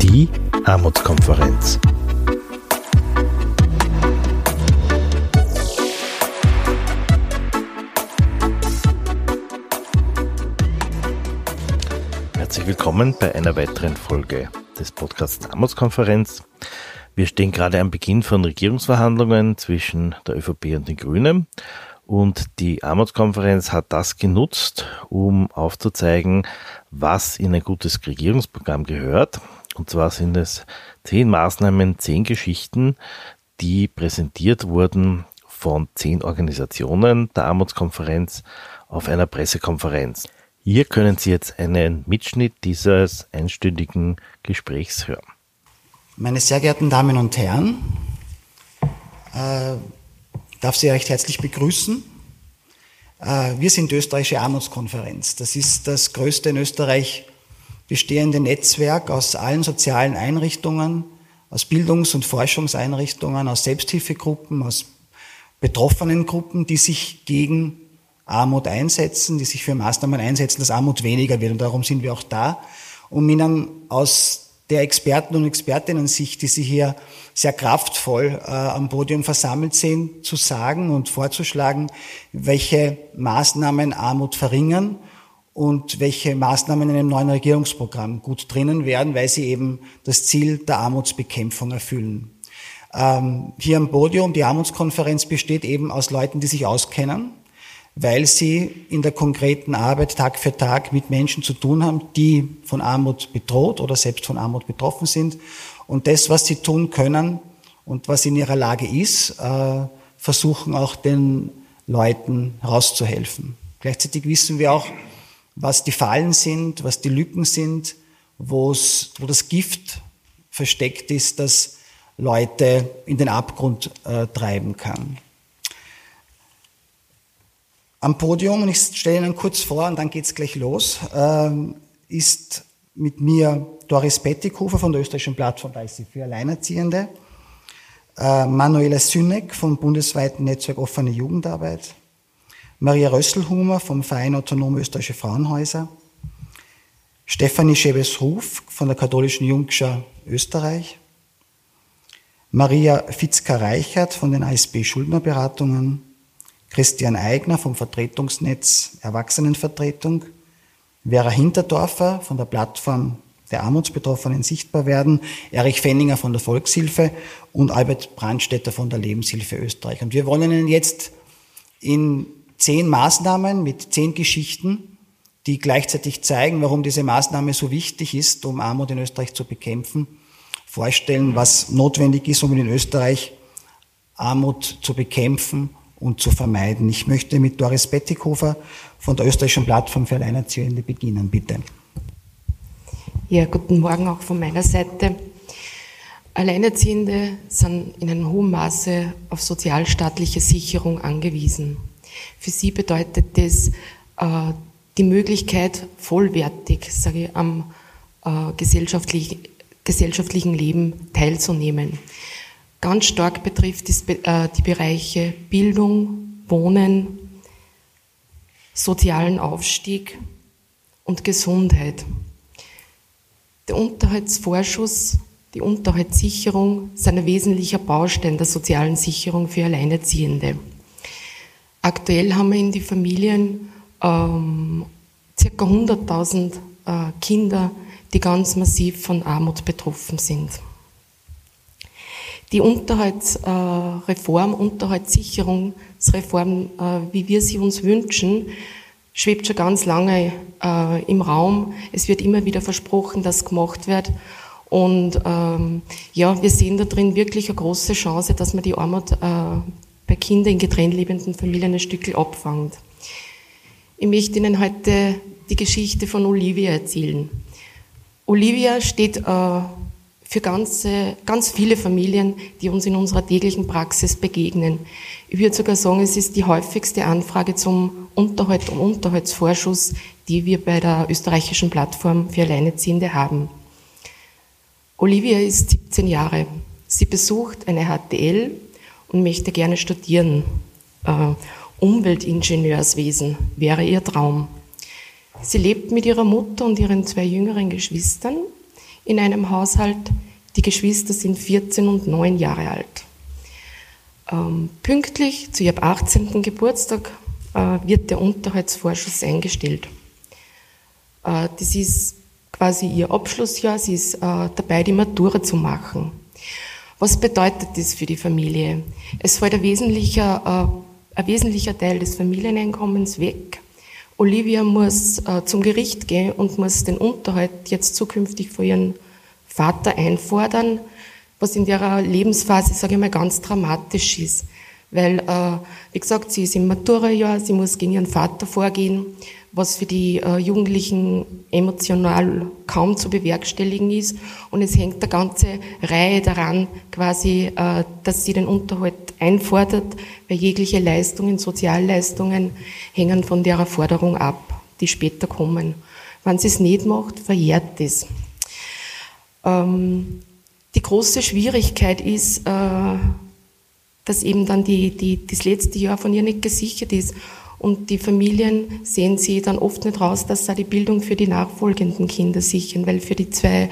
Die Armutskonferenz. Herzlich willkommen bei einer weiteren Folge des Podcasts Armutskonferenz. Wir stehen gerade am Beginn von Regierungsverhandlungen zwischen der ÖVP und den Grünen. Und die Armutskonferenz hat das genutzt, um aufzuzeigen, was in ein gutes Regierungsprogramm gehört. Und zwar sind es zehn Maßnahmen, zehn Geschichten, die präsentiert wurden von zehn Organisationen der Armutskonferenz auf einer Pressekonferenz. Hier können Sie jetzt einen Mitschnitt dieses einstündigen Gesprächs hören. Meine sehr geehrten Damen und Herren, äh, darf Sie recht herzlich begrüßen. Äh, wir sind die Österreichische Armutskonferenz. Das ist das größte in Österreich bestehende Netzwerk aus allen sozialen Einrichtungen, aus Bildungs- und Forschungseinrichtungen, aus Selbsthilfegruppen, aus betroffenen Gruppen, die sich gegen Armut einsetzen, die sich für Maßnahmen einsetzen, dass Armut weniger wird. Und darum sind wir auch da, um Ihnen aus der Experten und Expertinnen-Sicht, die Sie hier sehr kraftvoll äh, am Podium versammelt sind, zu sagen und vorzuschlagen, welche Maßnahmen Armut verringern und welche Maßnahmen in einem neuen Regierungsprogramm gut drinnen werden, weil sie eben das Ziel der Armutsbekämpfung erfüllen. Ähm, hier am Podium, die Armutskonferenz besteht eben aus Leuten, die sich auskennen, weil sie in der konkreten Arbeit Tag für Tag mit Menschen zu tun haben, die von Armut bedroht oder selbst von Armut betroffen sind. Und das, was sie tun können und was in ihrer Lage ist, äh, versuchen auch den Leuten herauszuhelfen. Gleichzeitig wissen wir auch, was die Fallen sind, was die Lücken sind, wo das Gift versteckt ist, das Leute in den Abgrund äh, treiben kann. Am Podium, und ich stelle Ihnen kurz vor und dann geht's gleich los, äh, ist mit mir Doris Pettighofer von der österreichischen Plattform Leiste für Alleinerziehende, äh, Manuela Sünneck vom bundesweiten Netzwerk Offene Jugendarbeit, Maria Rösselhumer vom Verein Autonome Österreichische Frauenhäuser, Stefanie Schebes-Ruf von der Katholischen Jungschar Österreich, Maria Fitzka-Reichert von den ASB Schuldnerberatungen, Christian Eigner vom Vertretungsnetz Erwachsenenvertretung, Vera Hinterdorfer von der Plattform der Armutsbetroffenen sichtbar werden, Erich Fenninger von der Volkshilfe und Albert Brandstätter von der Lebenshilfe Österreich. Und wir wollen Ihnen jetzt in zehn Maßnahmen mit zehn Geschichten, die gleichzeitig zeigen, warum diese Maßnahme so wichtig ist, um Armut in Österreich zu bekämpfen, vorstellen, was notwendig ist, um in Österreich Armut zu bekämpfen und zu vermeiden. Ich möchte mit Doris Bettighofer von der österreichischen Plattform für Alleinerziehende beginnen, bitte. Ja, guten Morgen auch von meiner Seite. Alleinerziehende sind in einem hohen Maße auf sozialstaatliche Sicherung angewiesen. Für sie bedeutet das äh, die Möglichkeit, vollwertig sage ich, am äh, gesellschaftlich, gesellschaftlichen Leben teilzunehmen. Ganz stark betrifft es äh, die Bereiche Bildung, Wohnen, sozialen Aufstieg und Gesundheit. Der Unterhaltsvorschuss, die Unterhaltssicherung sind ein wesentlicher Baustein der sozialen Sicherung für Alleinerziehende. Aktuell haben wir in die Familien ähm, ca. 100.000 äh, Kinder, die ganz massiv von Armut betroffen sind. Die Unterhaltsreform, äh, Unterhaltssicherungsreform, äh, wie wir sie uns wünschen, schwebt schon ganz lange äh, im Raum. Es wird immer wieder versprochen, dass gemacht wird. Und ähm, ja, wir sehen da drin wirklich eine große Chance, dass man die Armut bei Kindern in getrennt lebenden Familien ein Stück abfangt. Ich möchte Ihnen heute die Geschichte von Olivia erzählen. Olivia steht für ganze, ganz viele Familien, die uns in unserer täglichen Praxis begegnen. Ich würde sogar sagen, es ist die häufigste Anfrage zum Unterhalt und Unterhaltsvorschuss, die wir bei der österreichischen Plattform für Alleinerziehende haben. Olivia ist 17 Jahre. Sie besucht eine HTL und möchte gerne studieren. Äh, Umweltingenieurswesen wäre ihr Traum. Sie lebt mit ihrer Mutter und ihren zwei jüngeren Geschwistern in einem Haushalt. Die Geschwister sind 14 und 9 Jahre alt. Ähm, pünktlich zu ihrem 18. Geburtstag äh, wird der Unterhaltsvorschuss eingestellt. Äh, das ist quasi ihr Abschlussjahr. Sie ist äh, dabei, die Matura zu machen. Was bedeutet das für die Familie? Es fällt ein wesentlicher, äh, ein wesentlicher Teil des Familieneinkommens weg. Olivia muss äh, zum Gericht gehen und muss den Unterhalt jetzt zukünftig von ihrem Vater einfordern, was in ihrer Lebensphase, sage ich mal, ganz dramatisch ist. Weil, äh, wie gesagt, sie ist im Maturajahr, sie muss gegen ihren Vater vorgehen was für die äh, Jugendlichen emotional kaum zu bewerkstelligen ist. Und es hängt eine ganze Reihe daran, quasi, äh, dass sie den Unterhalt einfordert, weil jegliche Leistungen, Sozialleistungen hängen von der Forderung ab, die später kommen. Wenn sie es nicht macht, verjährt es. Ähm, die große Schwierigkeit ist, äh, dass eben dann die, die, das letzte Jahr von ihr nicht gesichert ist. Und die Familien sehen sie dann oft nicht raus, dass sie die Bildung für die nachfolgenden Kinder sichern, weil für die zwei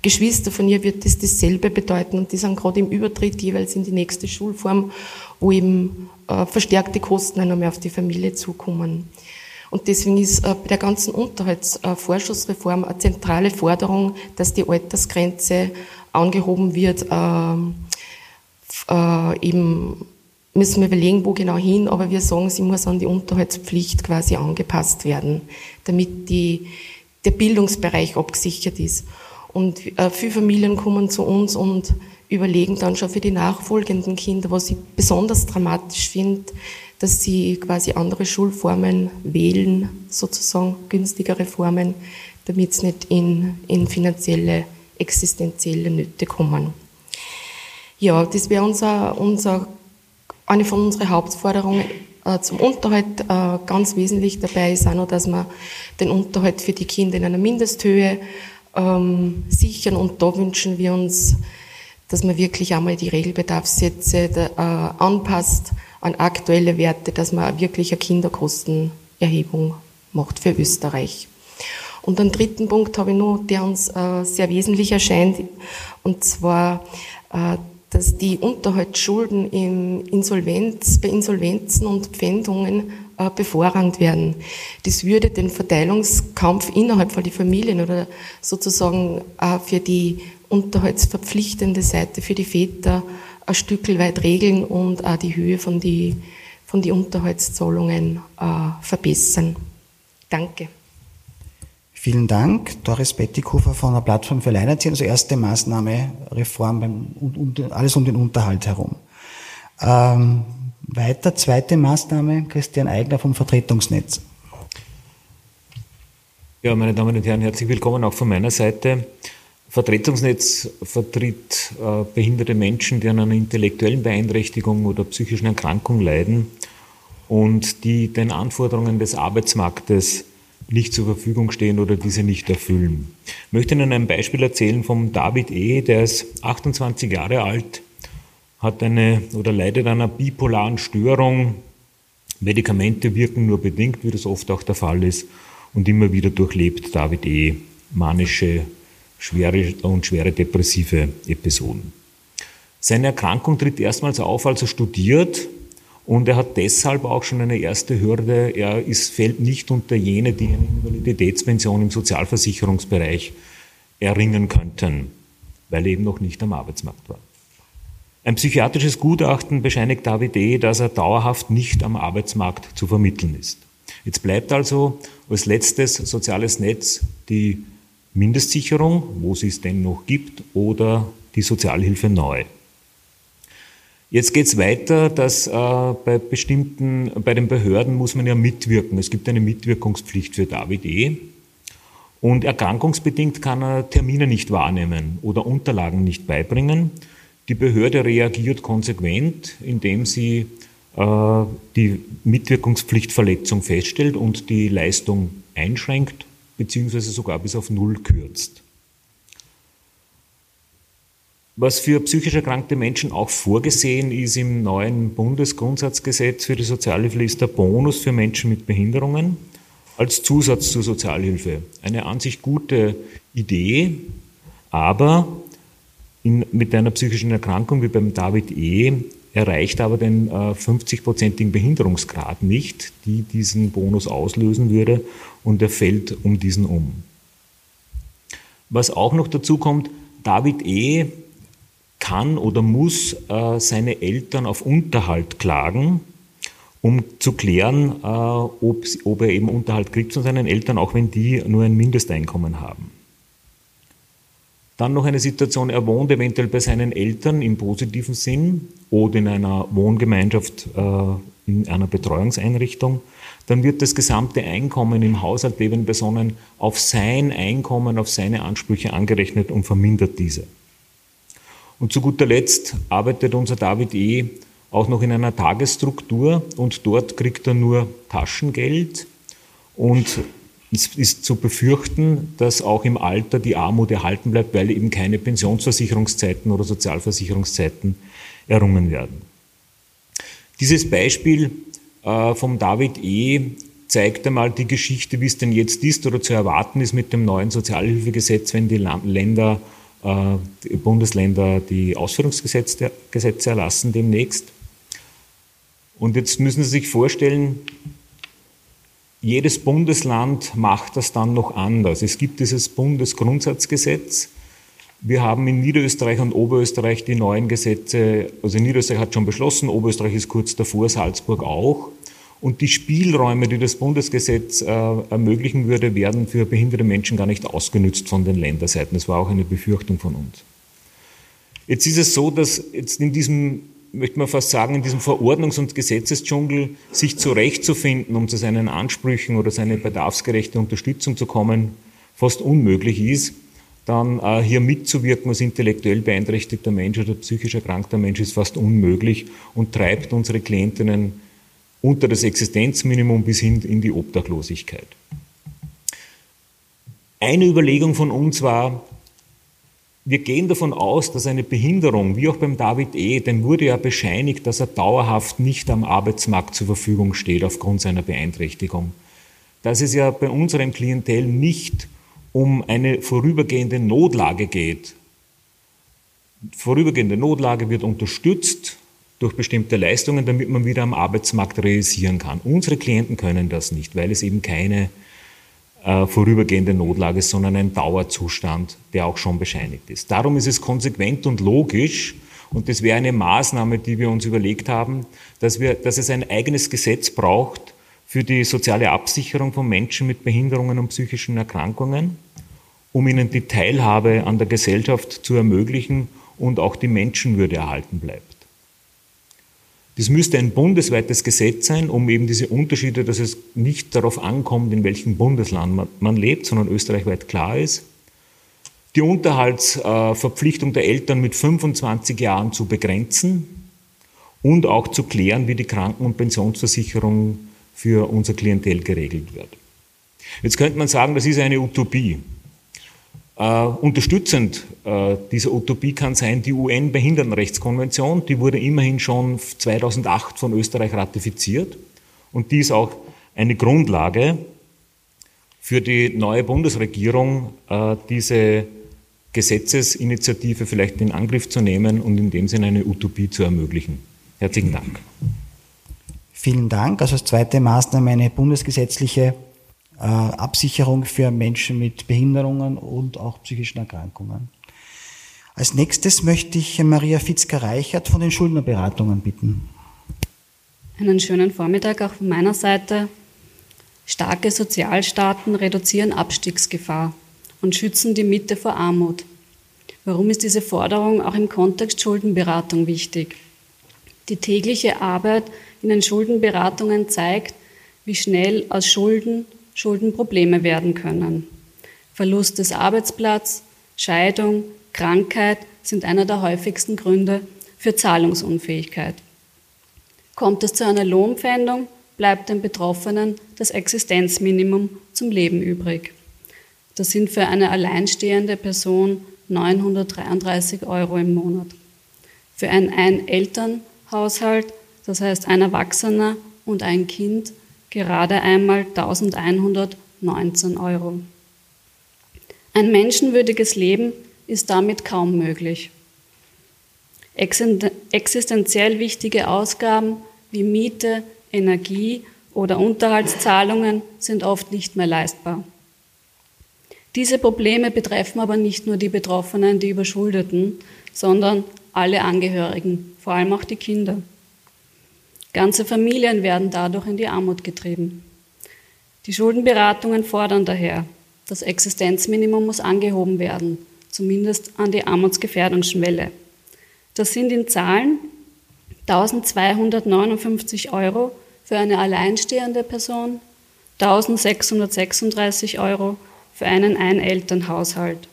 Geschwister von ihr wird das dasselbe bedeuten und die sind gerade im Übertritt jeweils in die nächste Schulform, wo eben äh, verstärkte Kosten einmal mehr auf die Familie zukommen. Und deswegen ist äh, bei der ganzen Unterhaltsvorschussreform eine zentrale Forderung, dass die Altersgrenze angehoben wird, äh, äh, eben müssen wir überlegen, wo genau hin, aber wir sagen, sie muss an die Unterhaltspflicht quasi angepasst werden, damit die, der Bildungsbereich abgesichert ist. Und äh, viele Familien kommen zu uns und überlegen dann schon für die nachfolgenden Kinder, was ich besonders dramatisch finde, dass sie quasi andere Schulformen wählen, sozusagen günstigere Formen, damit sie nicht in, in finanzielle, existenzielle Nöte kommen. Ja, das wäre unser, unser eine von unseren Hauptforderungen äh, zum Unterhalt äh, ganz wesentlich dabei ist auch noch, dass wir den Unterhalt für die Kinder in einer Mindesthöhe ähm, sichern und da wünschen wir uns, dass man wirklich einmal die Regelbedarfssätze äh, anpasst an aktuelle Werte, dass man wirklich eine Kinderkostenerhebung macht für Österreich. Und einen dritten Punkt habe ich noch, der uns sehr wesentlich erscheint, und zwar dass die Unterhaltsschulden in Insolvenz, bei Insolvenzen und Pfändungen äh, bevorrangt werden. Das würde den Verteilungskampf innerhalb von den Familien oder sozusagen auch für die unterhaltsverpflichtende Seite für die Väter ein Stück weit regeln und auch die Höhe von die, von die Unterhaltszahlungen äh, verbessern. Danke. Vielen Dank. Doris Bettighofer von der Plattform für Alleinerziehende, also erste Maßnahme, Reform, beim, und, alles um den Unterhalt herum. Ähm, weiter, zweite Maßnahme, Christian Eigner vom Vertretungsnetz. Ja, meine Damen und Herren, herzlich willkommen auch von meiner Seite. Vertretungsnetz vertritt äh, behinderte Menschen, die an einer intellektuellen Beeinträchtigung oder psychischen Erkrankung leiden und die den Anforderungen des Arbeitsmarktes nicht zur Verfügung stehen oder diese nicht erfüllen. Ich möchte Ihnen ein Beispiel erzählen vom David E., der ist 28 Jahre alt, hat eine oder leidet an einer bipolaren Störung. Medikamente wirken nur bedingt, wie das oft auch der Fall ist, und immer wieder durchlebt David E. manische, schwere und schwere depressive Episoden. Seine Erkrankung tritt erstmals auf, als er studiert und er hat deshalb auch schon eine erste Hürde. Er ist, fällt nicht unter jene, die eine Invaliditätspension im Sozialversicherungsbereich erringen könnten, weil er eben noch nicht am Arbeitsmarkt war. Ein psychiatrisches Gutachten bescheinigt David E., dass er dauerhaft nicht am Arbeitsmarkt zu vermitteln ist. Jetzt bleibt also als letztes soziales Netz die Mindestsicherung, wo sie es denn noch gibt, oder die Sozialhilfe neu. Jetzt geht es weiter, dass äh, bei bestimmten, bei den Behörden muss man ja mitwirken. Es gibt eine Mitwirkungspflicht für David E. Und erkrankungsbedingt kann er Termine nicht wahrnehmen oder Unterlagen nicht beibringen. Die Behörde reagiert konsequent, indem sie äh, die Mitwirkungspflichtverletzung feststellt und die Leistung einschränkt beziehungsweise sogar bis auf Null kürzt. Was für psychisch erkrankte Menschen auch vorgesehen ist im neuen Bundesgrundsatzgesetz für die Sozialhilfe, ist der Bonus für Menschen mit Behinderungen als Zusatz zur Sozialhilfe. Eine an sich gute Idee, aber in, mit einer psychischen Erkrankung wie beim David E. erreicht aber den äh, 50-prozentigen Behinderungsgrad nicht, die diesen Bonus auslösen würde und er fällt um diesen um. Was auch noch dazu kommt, David E. kann oder muss äh, seine Eltern auf Unterhalt klagen, um zu klären, äh, ob, ob er eben Unterhalt kriegt von seinen Eltern, auch wenn die nur ein Mindesteinkommen haben. Dann noch eine Situation, er wohnt eventuell bei seinen Eltern im positiven Sinn oder in einer Wohngemeinschaft, äh, in einer Betreuungseinrichtung. Dann wird das gesamte Einkommen im Haushalt lebenden Personen auf sein Einkommen, auf seine Ansprüche angerechnet und vermindert diese. Und zu guter Letzt arbeitet unser David E. auch noch in einer Tagesstruktur und dort kriegt er nur Taschengeld und es ist zu befürchten, dass auch im Alter die Armut erhalten bleibt, weil eben keine Pensionsversicherungszeiten oder Sozialversicherungszeiten errungen werden. Dieses Beispiel äh, vom David E. zeigt einmal die Geschichte, wie es denn jetzt ist oder zu erwarten ist mit dem neuen Sozialhilfegesetz, wenn die Länder, die Bundesländer die Ausführungsgesetze erlassen demnächst. Und jetzt müssen Sie sich vorstellen, jedes Bundesland macht das dann noch anders. Es gibt dieses Bundesgrundsatzgesetz. Wir haben in Niederösterreich und Oberösterreich die neuen Gesetze, also Niederösterreich hat schon beschlossen, Oberösterreich ist kurz davor, Salzburg auch. Und die Spielräume, die das Bundesgesetz äh, ermöglichen würde, werden für behinderte Menschen gar nicht ausgenützt von den Länderseiten. Das war auch eine Befürchtung von uns. Jetzt ist es so, dass jetzt in diesem möchte man fast sagen, in diesem Verordnungs- und Gesetzesdschungel sich zurechtzufinden, um zu seinen Ansprüchen oder seine bedarfsgerechte Unterstützung zu kommen, fast unmöglich ist, dann äh, hier mitzuwirken als intellektuell beeinträchtigter Mensch oder psychisch erkrankter Mensch ist fast unmöglich und treibt unsere Klientinnen unter das Existenzminimum bis hin in die Obdachlosigkeit. Eine Überlegung von uns war, wir gehen davon aus, dass eine Behinderung, wie auch beim David E., dem wurde ja bescheinigt, dass er dauerhaft nicht am Arbeitsmarkt zur Verfügung steht aufgrund seiner Beeinträchtigung. Dass es ja bei unserem Klientel nicht um eine vorübergehende Notlage geht. Vorübergehende Notlage wird unterstützt durch bestimmte Leistungen, damit man wieder am Arbeitsmarkt realisieren kann. Unsere Klienten können das nicht, weil es eben keine äh, vorübergehende Notlage, sondern ein Dauerzustand, der auch schon bescheinigt ist. Darum ist es konsequent und logisch, und das wäre eine Maßnahme, die wir uns überlegt haben, dass, wir, dass es ein eigenes Gesetz braucht für die soziale Absicherung von Menschen mit Behinderungen und psychischen Erkrankungen, um ihnen die Teilhabe an der Gesellschaft zu ermöglichen und auch die Menschenwürde erhalten bleibt. Das müsste ein bundesweites Gesetz sein, um eben diese Unterschiede, dass es nicht darauf ankommt, in welchem Bundesland man, lebt, sondern österreichweit klar ist. Die Unterhaltsverpflichtung der Eltern mit 25 Jahren zu begrenzen und auch zu klären, wie die Kranken- und Pensionsversicherung für unser Klientel geregelt wird. Jetzt könnte man sagen, das ist eine Utopie. Äh, unterstützend äh, dieser Utopie kann sein die UN-Behindertenrechtskonvention, die wurde immerhin schon 2008 von Österreich ratifiziert und die ist auch eine Grundlage für die neue Bundesregierung, äh, diese Gesetzesinitiative vielleicht in Angriff zu nehmen und in dem Sinne eine Utopie zu ermöglichen. Herzlichen Dank. Vielen Dank. Also als zweite Maßnahme eine bundesgesetzliche Absicherung für Menschen mit Behinderungen und auch psychischen Erkrankungen. Als nächstes möchte ich Maria Fitzger-Reichert von den Schuldnerberatungen bitten. Einen schönen Vormittag auch von meiner Seite. Starke Sozialstaaten reduzieren Abstiegsgefahr und schützen die Mitte vor Armut. Warum ist diese Forderung auch im Kontext Schuldenberatung wichtig? Die tägliche Arbeit in den Schuldenberatungen zeigt, wie schnell aus Schulden Schulden Probleme werden können. Verlust des Arbeitsplatzes, Scheidung, Krankheit sind einer der häufigsten Gründe für Zahlungsunfähigkeit. Kommt es zu einer Lohnpfändung, bleibt dem Betroffenen das Existenzminimum zum Leben übrig. Das sind für eine alleinstehende Person 933 Euro im Monat. Für einen Ein-Eltern-Haushalt, das heißt ein Erwachsener und ein Kind, gerade einmal 1119 Euro. Ein menschenwürdiges Leben ist damit kaum möglich. Existenziell wichtige Ausgaben wie Miete, Energie oder Unterhaltszahlungen sind oft nicht mehr leistbar. Diese Probleme betreffen aber nicht nur die Betroffenen, die Überschuldeten, sondern alle Angehörigen, vor allem auch die Kinder. Ganze Familien werden dadurch in die Armut getrieben. Die Schuldenberatungen fordern daher, das Existenzminimum muss angehoben werden, zumindest an die Armutsgefährdungsschwelle. Das sind in Zahlen 1259 Euro für eine alleinstehende Person, 1636 Euro für einen Einelternhaushalt.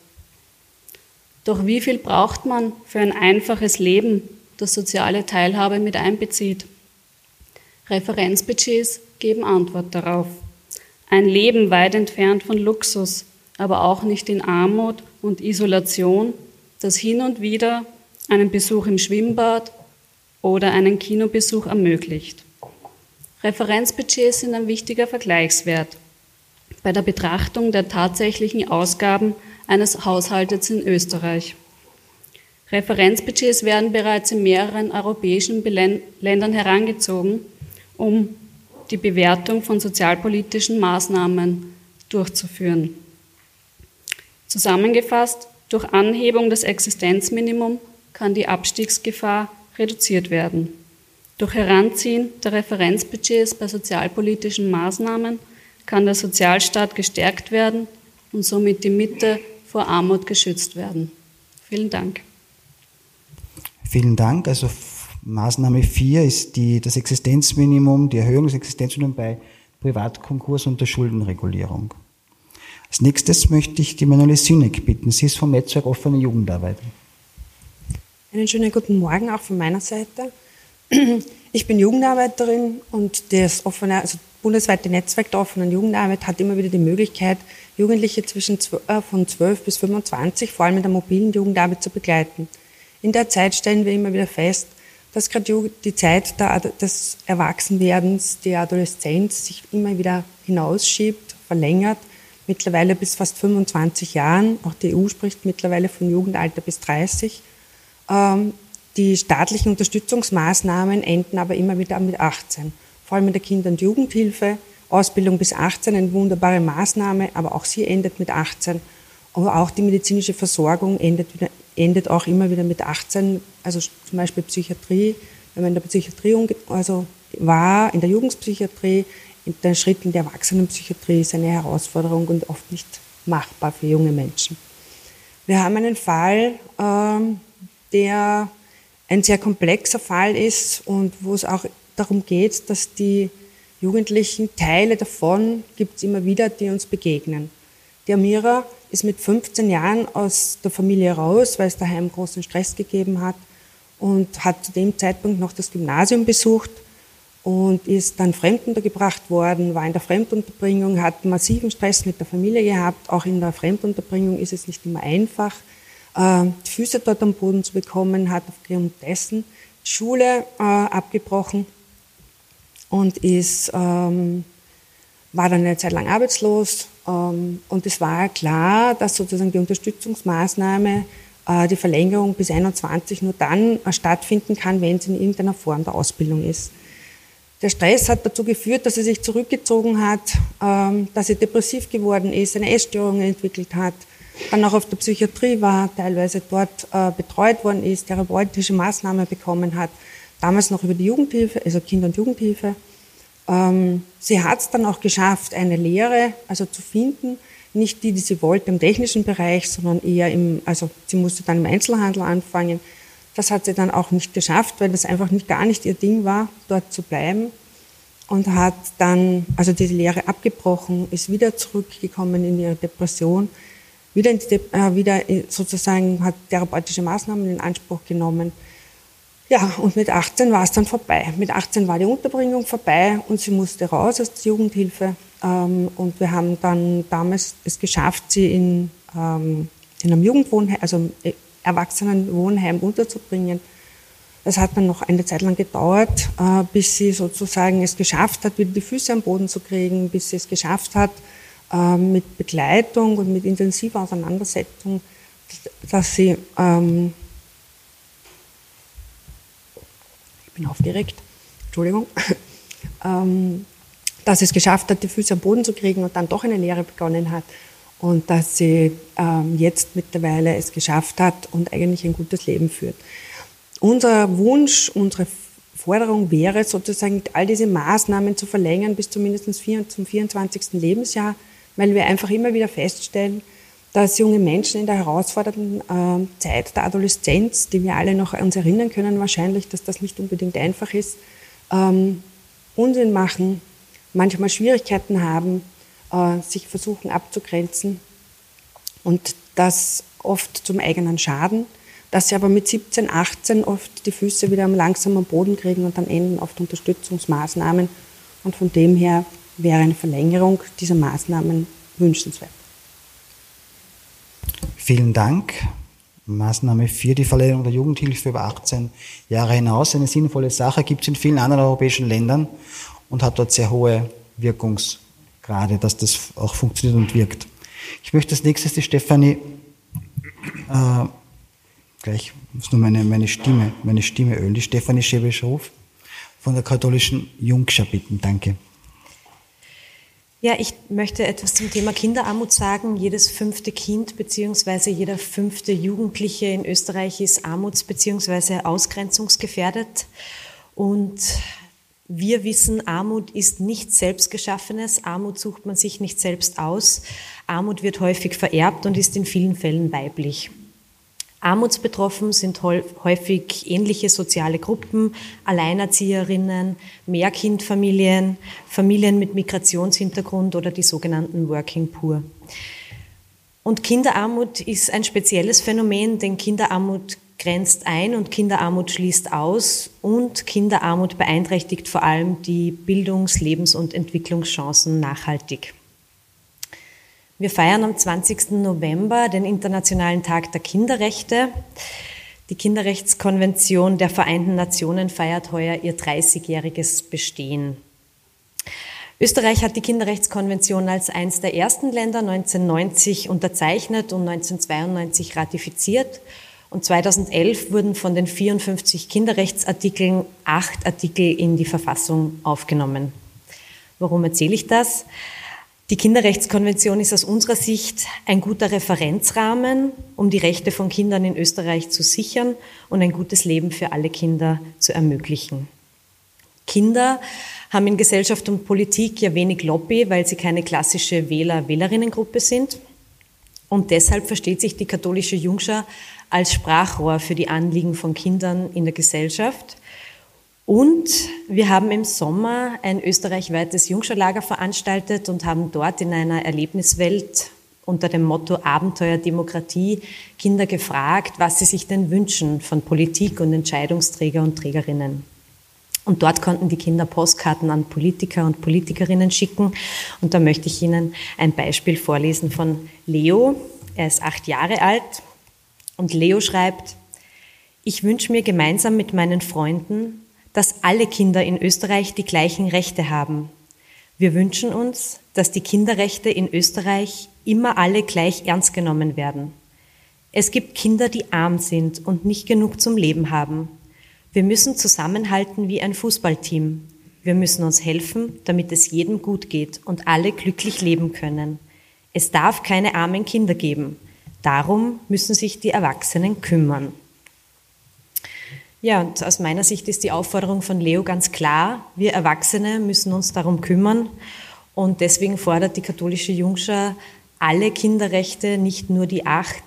Doch wie viel braucht man für ein einfaches Leben, das soziale Teilhabe mit einbezieht? Referenzbudgets geben Antwort darauf. Ein Leben weit entfernt von Luxus, aber auch nicht in Armut und Isolation, das hin und wieder einen Besuch im Schwimmbad oder einen Kinobesuch ermöglicht. Referenzbudgets sind ein wichtiger Vergleichswert bei der Betrachtung der tatsächlichen Ausgaben eines Haushaltes in Österreich. Referenzbudgets werden bereits in mehreren europäischen Ländern herangezogen, um die Bewertung von sozialpolitischen Maßnahmen durchzuführen. Zusammengefasst, durch Anhebung des Existenzminimums kann die Abstiegsgefahr reduziert werden. Durch Heranziehen der Referenzbudgets bei sozialpolitischen Maßnahmen kann der Sozialstaat gestärkt werden und somit die Mitte vor Armut geschützt werden. Vielen Dank. Vielen Dank. Also Maßnahme 4 ist die, das Existenzminimum, die Erhöhung des Existenzminimums bei Privatkonkurs und der Schuldenregulierung. Als nächstes möchte ich die Manuele Sünek bitten. Sie ist vom Netzwerk Offene Jugendarbeit. Einen schönen guten Morgen auch von meiner Seite. Ich bin Jugendarbeiterin und das offene, also bundesweite Netzwerk der offenen Jugendarbeit hat immer wieder die Möglichkeit, Jugendliche zwischen äh, von 12 bis 25, vor allem in der mobilen Jugendarbeit zu begleiten. In der Zeit stellen wir immer wieder fest, dass gerade die Zeit des Erwachsenwerdens, der Adoleszenz sich immer wieder hinausschiebt, verlängert, mittlerweile bis fast 25 Jahren. Auch die EU spricht mittlerweile von Jugendalter bis 30. Ähm, die staatlichen Unterstützungsmaßnahmen enden aber immer wieder mit 18. Vor allem in der Kinder- und Jugendhilfe. Ausbildung bis 18, eine wunderbare Maßnahme, aber auch sie endet mit 18. Aber auch die medizinische Versorgung endet, wieder, endet auch immer wieder mit 18. Also zum Beispiel Psychiatrie, wenn man in der Psychiatrie also war, in der Jugendpsychiatrie, in der Schritt in der Erwachsenenpsychiatrie ist eine Herausforderung und oft nicht machbar für junge Menschen. Wir haben einen Fall, ähm, der ein sehr komplexer Fall ist und wo es auch darum geht, dass die Jugendlichen, Teile davon gibt es immer wieder, die uns begegnen. Die Amira ist mit 15 Jahren aus der Familie raus, weil es daheim großen Stress gegeben hat und hat zu dem Zeitpunkt noch das Gymnasium besucht und ist dann fremduntergebracht worden, war in der Fremdunterbringung, hat massiven Stress mit der Familie gehabt. Auch in der Fremdunterbringung ist es nicht immer einfach äh, die Füße dort am Boden zu bekommen, hat aufgrund dessen Schule äh, abgebrochen und ist, ähm, war dann eine Zeit lang arbeitslos. Ähm, und es war klar, dass sozusagen die Unterstützungsmaßnahme, äh, die Verlängerung bis 21 nur dann äh, stattfinden kann, wenn sie in irgendeiner Form der Ausbildung ist. Der Stress hat dazu geführt, dass sie sich zurückgezogen hat, ähm, dass sie depressiv geworden ist, eine Essstörung entwickelt hat, dann auch auf der Psychiatrie war, teilweise dort äh, betreut worden ist, therapeutische Maßnahmen bekommen hat, damals noch über die Jugendhilfe, also Kinder- und Jugendhilfe. Ähm, sie hat es dann auch geschafft, eine Lehre also zu finden, nicht die, die sie wollte im technischen Bereich, sondern eher im, also sie musste dann im Einzelhandel anfangen. Das hat sie dann auch nicht geschafft, weil das einfach nicht gar nicht ihr Ding war, dort zu bleiben und hat dann also diese Lehre abgebrochen, ist wieder zurückgekommen in ihre Depression wieder, die, äh, wieder sozusagen hat therapeutische Maßnahmen in Anspruch genommen. Ja, und mit 18 war es dann vorbei. Mit 18 war die Unterbringung vorbei und sie musste raus aus der Jugendhilfe. Ähm, und wir haben dann damals es geschafft, sie in, ähm, in einem Jugendwohnheim, also im Erwachsenenwohnheim unterzubringen. Es hat dann noch eine Zeit lang gedauert, äh, bis sie sozusagen es geschafft hat, wieder die Füße am Boden zu kriegen, bis sie es geschafft hat, äh, mit Begleitung und mit intensiver Auseinandersetzung, dass sie, ähm, ich bin aufgeregt, Entschuldigung, ähm, dass es geschafft hat, die Füße am Boden zu kriegen und dann doch eine Lehre begonnen hat und dass sie ähm, jetzt mittlerweile es geschafft hat und eigentlich ein gutes Leben führt. Unser Wunsch, unsere Forderung wäre sozusagen, all diese Maßnahmen zu verlängern bis zumindest zum 24. Lebensjahr, weil wir einfach immer wieder feststellen, dass junge Menschen in der herausfordernden äh, Zeit der Adoleszenz, die wir alle noch uns erinnern können wahrscheinlich, dass das nicht unbedingt einfach ist, ähm, Unsinn machen, manchmal Schwierigkeiten haben, äh, sich versuchen abzugrenzen und das oft zum eigenen Schaden, dass sie aber mit 17, 18 oft die Füße wieder am Boden kriegen und dann enden oft Unterstützungsmaßnahmen und von dem her wäre eine Verlängerung dieser Maßnahmen wünschenswert. Vielen Dank. Maßnahme 4, die Verlängerung der Jugendhilfe über 18 Jahre hinaus. Eine sinnvolle Sache gibt es in vielen anderen europäischen Ländern und hat dort sehr hohe Wirkungs gerade, dass das auch funktioniert und wirkt. Ich möchte als nächstes die Stefanie, äh, gleich muss nur meine, meine Stimme, meine Stimme ölen, die Stefanie Schebesch-Ruf von der katholischen Jungschar bitten. Danke. Ja, ich möchte etwas zum Thema Kinderarmut sagen. Jedes fünfte Kind bzw. jeder fünfte Jugendliche in Österreich ist armuts- bzw. ausgrenzungsgefährdet. Und wir wissen, Armut ist nichts Selbstgeschaffenes. Armut sucht man sich nicht selbst aus. Armut wird häufig vererbt und ist in vielen Fällen weiblich. Armutsbetroffen sind häufig ähnliche soziale Gruppen, Alleinerzieherinnen, Mehrkindfamilien, Familien mit Migrationshintergrund oder die sogenannten Working Poor. Und Kinderarmut ist ein spezielles Phänomen, denn Kinderarmut grenzt ein und Kinderarmut schließt aus und Kinderarmut beeinträchtigt vor allem die Bildungs-, Lebens- und Entwicklungschancen nachhaltig. Wir feiern am 20. November den Internationalen Tag der Kinderrechte. Die Kinderrechtskonvention der Vereinten Nationen feiert heuer ihr 30-jähriges Bestehen. Österreich hat die Kinderrechtskonvention als eines der ersten Länder 1990 unterzeichnet und 1992 ratifiziert und 2011 wurden von den 54 Kinderrechtsartikeln acht Artikel in die Verfassung aufgenommen. Warum erzähle ich das? Die Kinderrechtskonvention ist aus unserer Sicht ein guter Referenzrahmen, um die Rechte von Kindern in Österreich zu sichern und ein gutes Leben für alle Kinder zu ermöglichen. Kinder haben in Gesellschaft und Politik ja wenig Lobby, weil sie keine klassische Wähler-Wählerinnengruppe sind. Und deshalb versteht sich die katholische Jungschar als Sprachrohr für die Anliegen von Kindern in der Gesellschaft. Und wir haben im Sommer ein österreichweites Jungscharlager veranstaltet und haben dort in einer Erlebniswelt unter dem Motto Abenteuer Demokratie Kinder gefragt, was sie sich denn wünschen von Politik und Entscheidungsträger und Trägerinnen. Und dort konnten die Kinder Postkarten an Politiker und Politikerinnen schicken. Und da möchte ich Ihnen ein Beispiel vorlesen von Leo. Er ist acht Jahre alt und Leo schreibt, ich wünsche mir gemeinsam mit meinen Freunden, dass alle Kinder in Österreich die gleichen Rechte haben. Wir wünschen uns, dass die Kinderrechte in Österreich immer alle gleich ernst genommen werden. Es gibt Kinder, die arm sind und nicht genug zum Leben haben. Wir müssen zusammenhalten wie ein Fußballteam. Wir müssen uns helfen, damit es jedem gut geht und alle glücklich leben können. Es darf keine armen Kinder geben. Darum müssen sich die Erwachsenen kümmern. Ja, und aus meiner Sicht ist die Aufforderung von Leo ganz klar. Wir Erwachsene müssen uns darum kümmern. Und deswegen fordert die katholische Jungschar alle Kinderrechte, nicht nur die acht,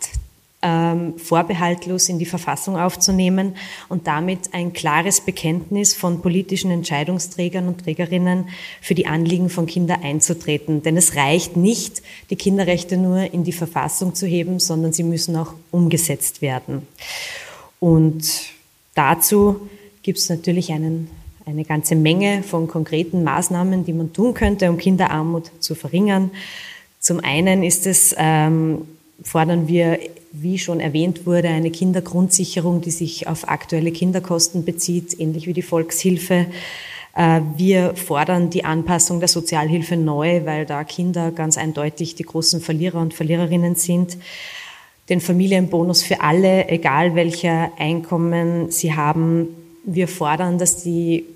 ähm, vorbehaltlos in die Verfassung aufzunehmen und damit ein klares Bekenntnis von politischen Entscheidungsträgern und Trägerinnen für die Anliegen von Kindern einzutreten. Denn es reicht nicht, die Kinderrechte nur in die Verfassung zu heben, sondern sie müssen auch umgesetzt werden. Und dazu gibt es natürlich einen, eine ganze Menge von konkreten Maßnahmen, die man tun könnte, um Kinderarmut zu verringern. Zum einen ist es, ähm, fordern wir wie schon erwähnt wurde, eine Kindergrundsicherung, die sich auf aktuelle Kinderkosten bezieht, ähnlich wie die Volkshilfe. Äh, wir fordern die Anpassung der Sozialhilfe neu, weil da Kinder ganz eindeutig die großen Verlierer und Verliererinnen sind. Den Familienbonus für alle, egal welcher Einkommen sie haben. Wir fordern, dass die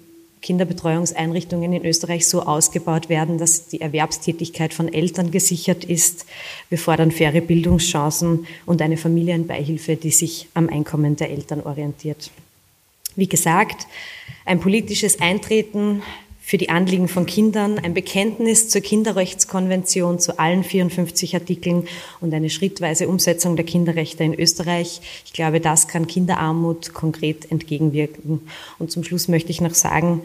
Kinderbetreuungseinrichtungen in Österreich so ausgebaut werden, dass die Erwerbstätigkeit von Eltern gesichert ist. Wir fordern faire Bildungschancen und eine Familienbeihilfe, die sich am Einkommen der Eltern orientiert. Wie gesagt, ein politisches Eintreten für die Anliegen von Kindern, ein Bekenntnis zur Kinderrechtskonvention zu allen 54 Artikeln und eine schrittweise Umsetzung der Kinderrechte in Österreich. Ich glaube, das kann Kinderarmut konkret entgegenwirken. Und zum Schluss möchte ich noch sagen,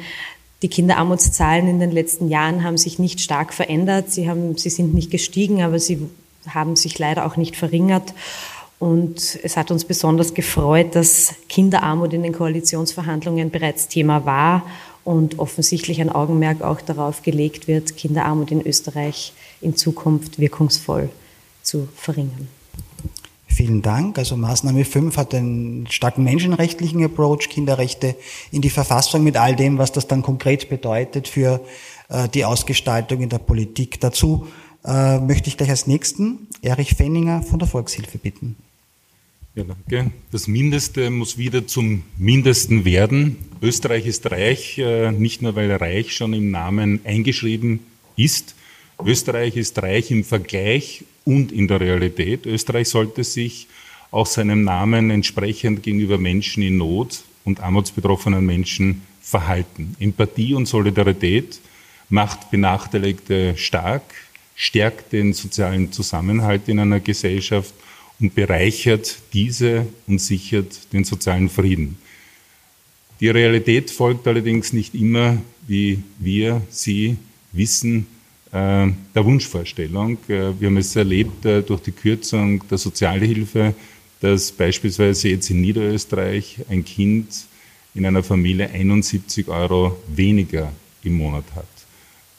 die Kinderarmutszahlen in den letzten Jahren haben sich nicht stark verändert. Sie, haben, sie sind nicht gestiegen, aber sie haben sich leider auch nicht verringert. Und es hat uns besonders gefreut, dass Kinderarmut in den Koalitionsverhandlungen bereits Thema war und offensichtlich ein Augenmerk auch darauf gelegt wird, Kinderarmut in Österreich in Zukunft wirkungsvoll zu verringern. Vielen Dank. Also Maßnahme 5 hat einen starken menschenrechtlichen Approach, Kinderrechte in die Verfassung mit all dem, was das dann konkret bedeutet für äh, die Ausgestaltung in der Politik. Dazu äh, möchte ich gleich als nächsten Erich Fenninger von der Volkshilfe bitten. Ja, danke. Das Mindeste muss wieder zum Mindesten werden. Österreich ist reich, äh, nicht nur weil reich schon im Namen eingeschrieben ist. Österreich ist reich im Vergleich und in der Realität. Österreich sollte sich auch seinem Namen entsprechend gegenüber Menschen in Not und armutsbetroffenen Menschen verhalten. Empathie und Solidarität macht Benachteiligte stark, stärkt den sozialen Zusammenhalt in einer Gesellschaft und bereichert diese und sichert den sozialen Frieden. Die Realität folgt allerdings nicht immer, wie wir sie wissen, äh, der Wunschvorstellung. Äh, wir haben es erlebt äh, durch die Kürzung der Sozialhilfe, dass beispielsweise jetzt in Niederösterreich ein Kind in einer Familie 71 Euro weniger im Monat hat.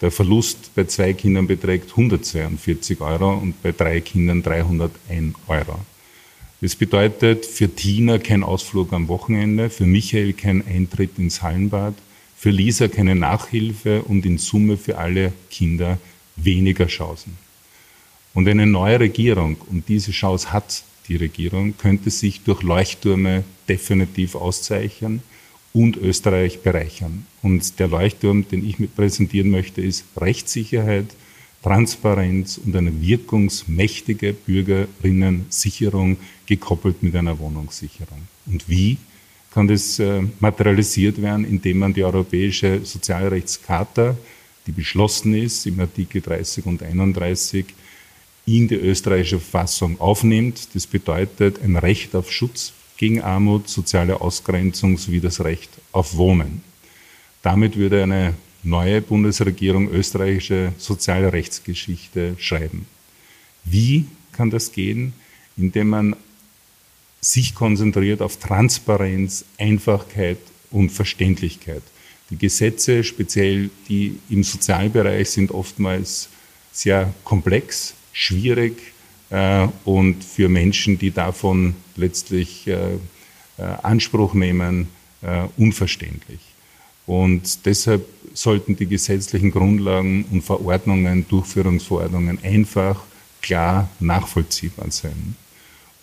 Der Verlust bei zwei Kindern beträgt 142 Euro und bei drei Kindern 301 Euro. Das bedeutet für Tina kein Ausflug am Wochenende, für Michael kein Eintritt ins Hallenbad, für Lisa keine Nachhilfe und in Summe für alle Kinder weniger Chancen. Und eine neue Regierung, und diese Chance hat die Regierung, könnte sich durch Leuchttürme definitiv auszeichnen und Österreich bereichern. Und der Leuchtturm, den ich mit präsentieren möchte, ist Rechtssicherheit, Transparenz und eine wirkungsmächtige Bürgerinnen-Sicherung gekoppelt mit einer Wohnungssicherung. Und wie kann das äh, materialisiert werden, indem man die Europäische Sozialrechtscharta, die beschlossen ist im Artikel 30 und 31, in die österreichische Verfassung aufnimmt. Das bedeutet ein Recht auf Schutz gegen Armut, soziale Ausgrenzung sowie das Recht auf Wohnen. Damit würde eine neue Bundesregierung österreichische soziale Rechtsgeschichte schreiben. Wie kann das gehen? Indem man sich konzentriert auf Transparenz, Einfachkeit und Verständlichkeit. Die Gesetze, speziell die im Sozialbereich, sind oftmals sehr komplex, schwierig, und für Menschen, die davon letztlich äh, äh, Anspruch nehmen, unverständlich. Und deshalb sollten die gesetzlichen Grundlagen und Verordnungen, Durchführungsverordnungen einfach klar nachvollziehbar sein.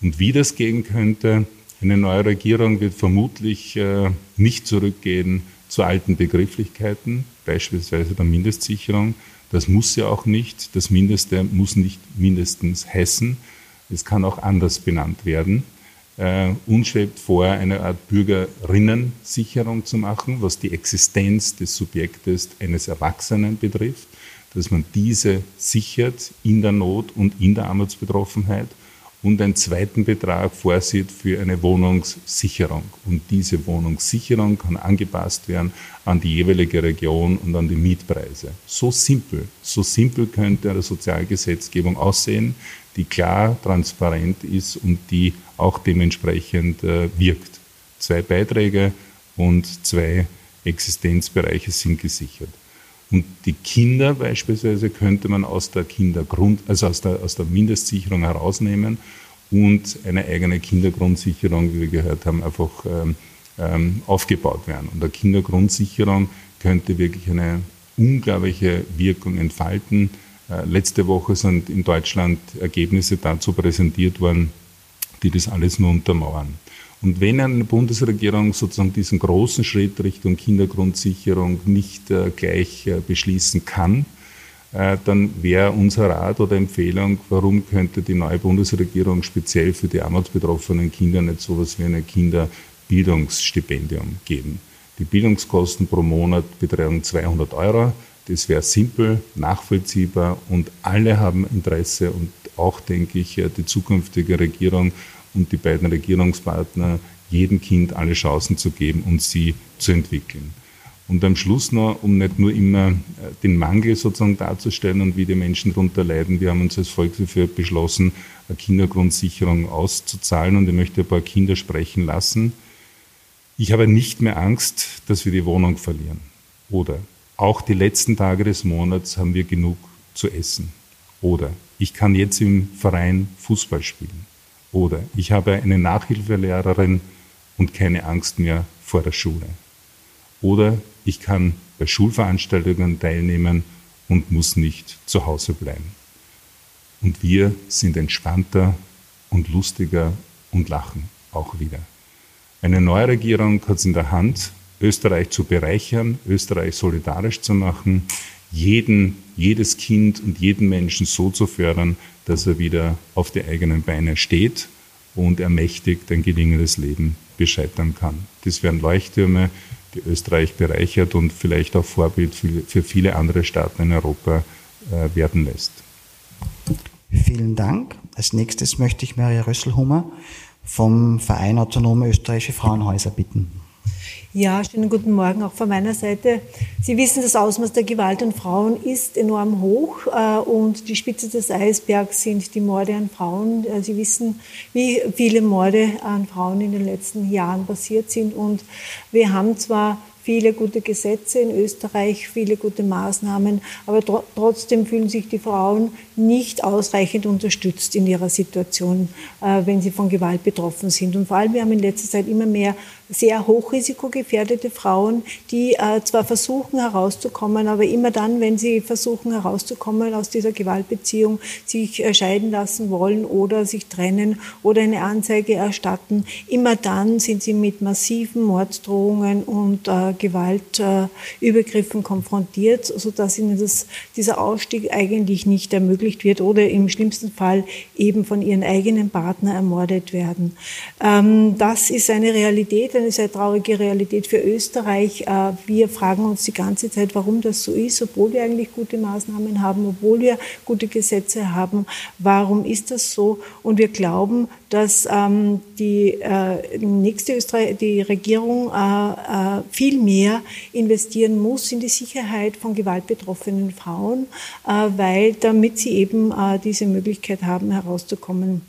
Und wie das gehen könnte, eine neue Regierung wird vermutlich nicht zurückgehen zu alten Begrifflichkeiten, beispielsweise der Mindestsicherung, das muss ja auch nicht. Das Mindeste muss nicht mindestens heißen. Es kann auch anders benannt werden. Äh, uns schwebt vor, eine Art Bürgerinnensicherung zu machen, was die Existenz des Subjektes eines Erwachsenen betrifft, dass man diese sichert in der Not und in der Armutsbetroffenheit und einen zweiten Betrag vorsieht für eine Wohnungssicherung. Und diese Wohnungssicherung kann angepasst werden an die jeweilige Region und an die Mietpreise. So simpel, so simpel könnte eine Sozialgesetzgebung aussehen, die klar, transparent ist und die auch dementsprechend äh, wirkt. Zwei Beiträge und zwei Existenzbereiche sind gesichert. Und die Kinder beispielsweise könnte man aus der Kindergrund, also aus der, aus der Mindestsicherung herausnehmen und eine eigene Kindergrundsicherung, wie wir gehört haben, einfach ähm, ähm, aufgebaut werden. Und eine Kindergrundsicherung könnte wirklich eine unglaubliche Wirkung entfalten. Äh, letzte Woche sind in Deutschland Ergebnisse dazu präsentiert worden, die das alles nur untermauern. Und wenn eine Bundesregierung sozusagen diesen großen Schritt Richtung Kindergrundsicherung nicht äh, gleich äh, beschließen kann, äh, dann wäre unser Rat oder Empfehlung, warum könnte die neue Bundesregierung speziell für die armutsbetroffenen Kinder nicht so etwas wie ein Kinderbildungsstipendium geben. Die Bildungskosten pro Monat betragen 200 Euro. Das wäre simpel, nachvollziehbar und alle haben Interesse und auch, denke ich, die zukünftige Regierung und die beiden Regierungspartner jedem Kind alle Chancen zu geben und sie zu entwickeln. Und am Schluss noch, um nicht nur immer äh, den Mangel sozusagen darzustellen und wie die Menschen darunter leiden, wir haben uns als Volkshof beschlossen, eine Kindergrundsicherung auszuzahlen und ich möchte ein paar Kinder sprechen lassen. Ich habe nicht mehr Angst, dass wir die Wohnung verlieren. Oder auch die letzten Tage des Monats haben wir genug zu essen. Oder ich kann jetzt im Verein Fußball spielen. Oder ich habe eine Nachhilfelehrerin und keine Angst mehr vor der Schule. Oder ich kann bei Schulveranstaltungen teilnehmen und muss nicht zu Hause bleiben. Und wir sind entspannter und lustiger und lachen auch wieder. Eine neue Regierung hat es in der Hand, Österreich zu bereichern, Österreich solidarisch zu machen, jeden, jedes Kind und jeden Menschen so zu fördern, dass er wieder auf die eigenen Beine steht und ermächtigt ein gelingendes Leben bescheitern kann. Das wären Leuchttürme, die Österreich bereichert und vielleicht auch Vorbild für viele andere Staaten in Europa äh, werden lässt. Vielen Dank. Als nächstes möchte ich Maria Rösselhummer vom Verein Autonome Österreichische Frauenhäuser bitten. Ja, schönen guten Morgen auch von meiner Seite. Sie wissen, das Ausmaß der Gewalt an Frauen ist enorm hoch äh, und die Spitze des Eisbergs sind die Morde an Frauen. Äh, Sie wissen, wie viele Morde an Frauen in den letzten Jahren passiert sind und wir haben zwar viele gute Gesetze in Österreich, viele gute Maßnahmen, aber tr trotzdem fühlen sich die Frauen nicht ausreichend unterstützt in ihrer Situation, äh, wenn sie von Gewalt betroffen sind. Und vor allem, wir haben in letzter Zeit immer mehr sehr hochrisikogefährdete Frauen, die äh, zwar versuchen herauszukommen, aber immer dann, wenn sie versuchen herauszukommen aus dieser Gewaltbeziehung, sich äh, scheiden lassen wollen oder sich trennen oder eine Anzeige erstatten, immer dann sind sie mit massiven Morddrohungen und äh, Gewaltübergriffen konfrontiert, sodass ihnen das, dieser Ausstieg eigentlich nicht ermöglicht wird oder im schlimmsten Fall eben von ihren eigenen Partner ermordet werden. Ähm, das ist eine Realität, eine sehr traurige Realität für Österreich. Äh, wir fragen uns die ganze Zeit, warum das so ist, obwohl wir eigentlich gute Maßnahmen haben, obwohl wir gute Gesetze haben. Warum ist das so? Und wir glauben, dass ähm, die äh, nächste Österreich, die Regierung äh, viel mehr investieren muss in die Sicherheit von gewaltbetroffenen Frauen, weil damit sie eben diese Möglichkeit haben, herauszukommen.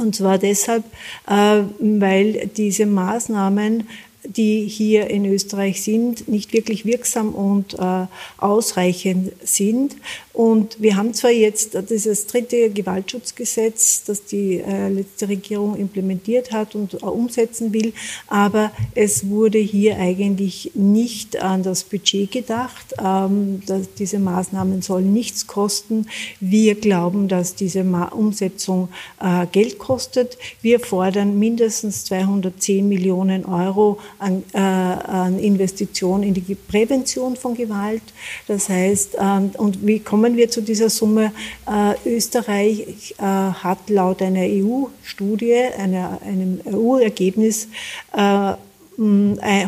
Und zwar deshalb, äh, weil diese Maßnahmen die hier in Österreich sind, nicht wirklich wirksam und äh, ausreichend sind. Und wir haben zwar jetzt dieses dritte Gewaltschutzgesetz, das die äh, letzte Regierung implementiert hat und äh, umsetzen will, aber es wurde hier eigentlich nicht an das Budget gedacht. Ähm, dass diese Maßnahmen sollen nichts kosten. Wir glauben, dass diese Ma Umsetzung äh, Geld kostet. Wir fordern mindestens 210 Millionen Euro an, äh, an Investitionen in die Prävention von Gewalt. Das heißt, ähm, und wie kommen wir zu dieser Summe? Äh, Österreich äh, hat laut einer EU-Studie, einem EU-Ergebnis, äh,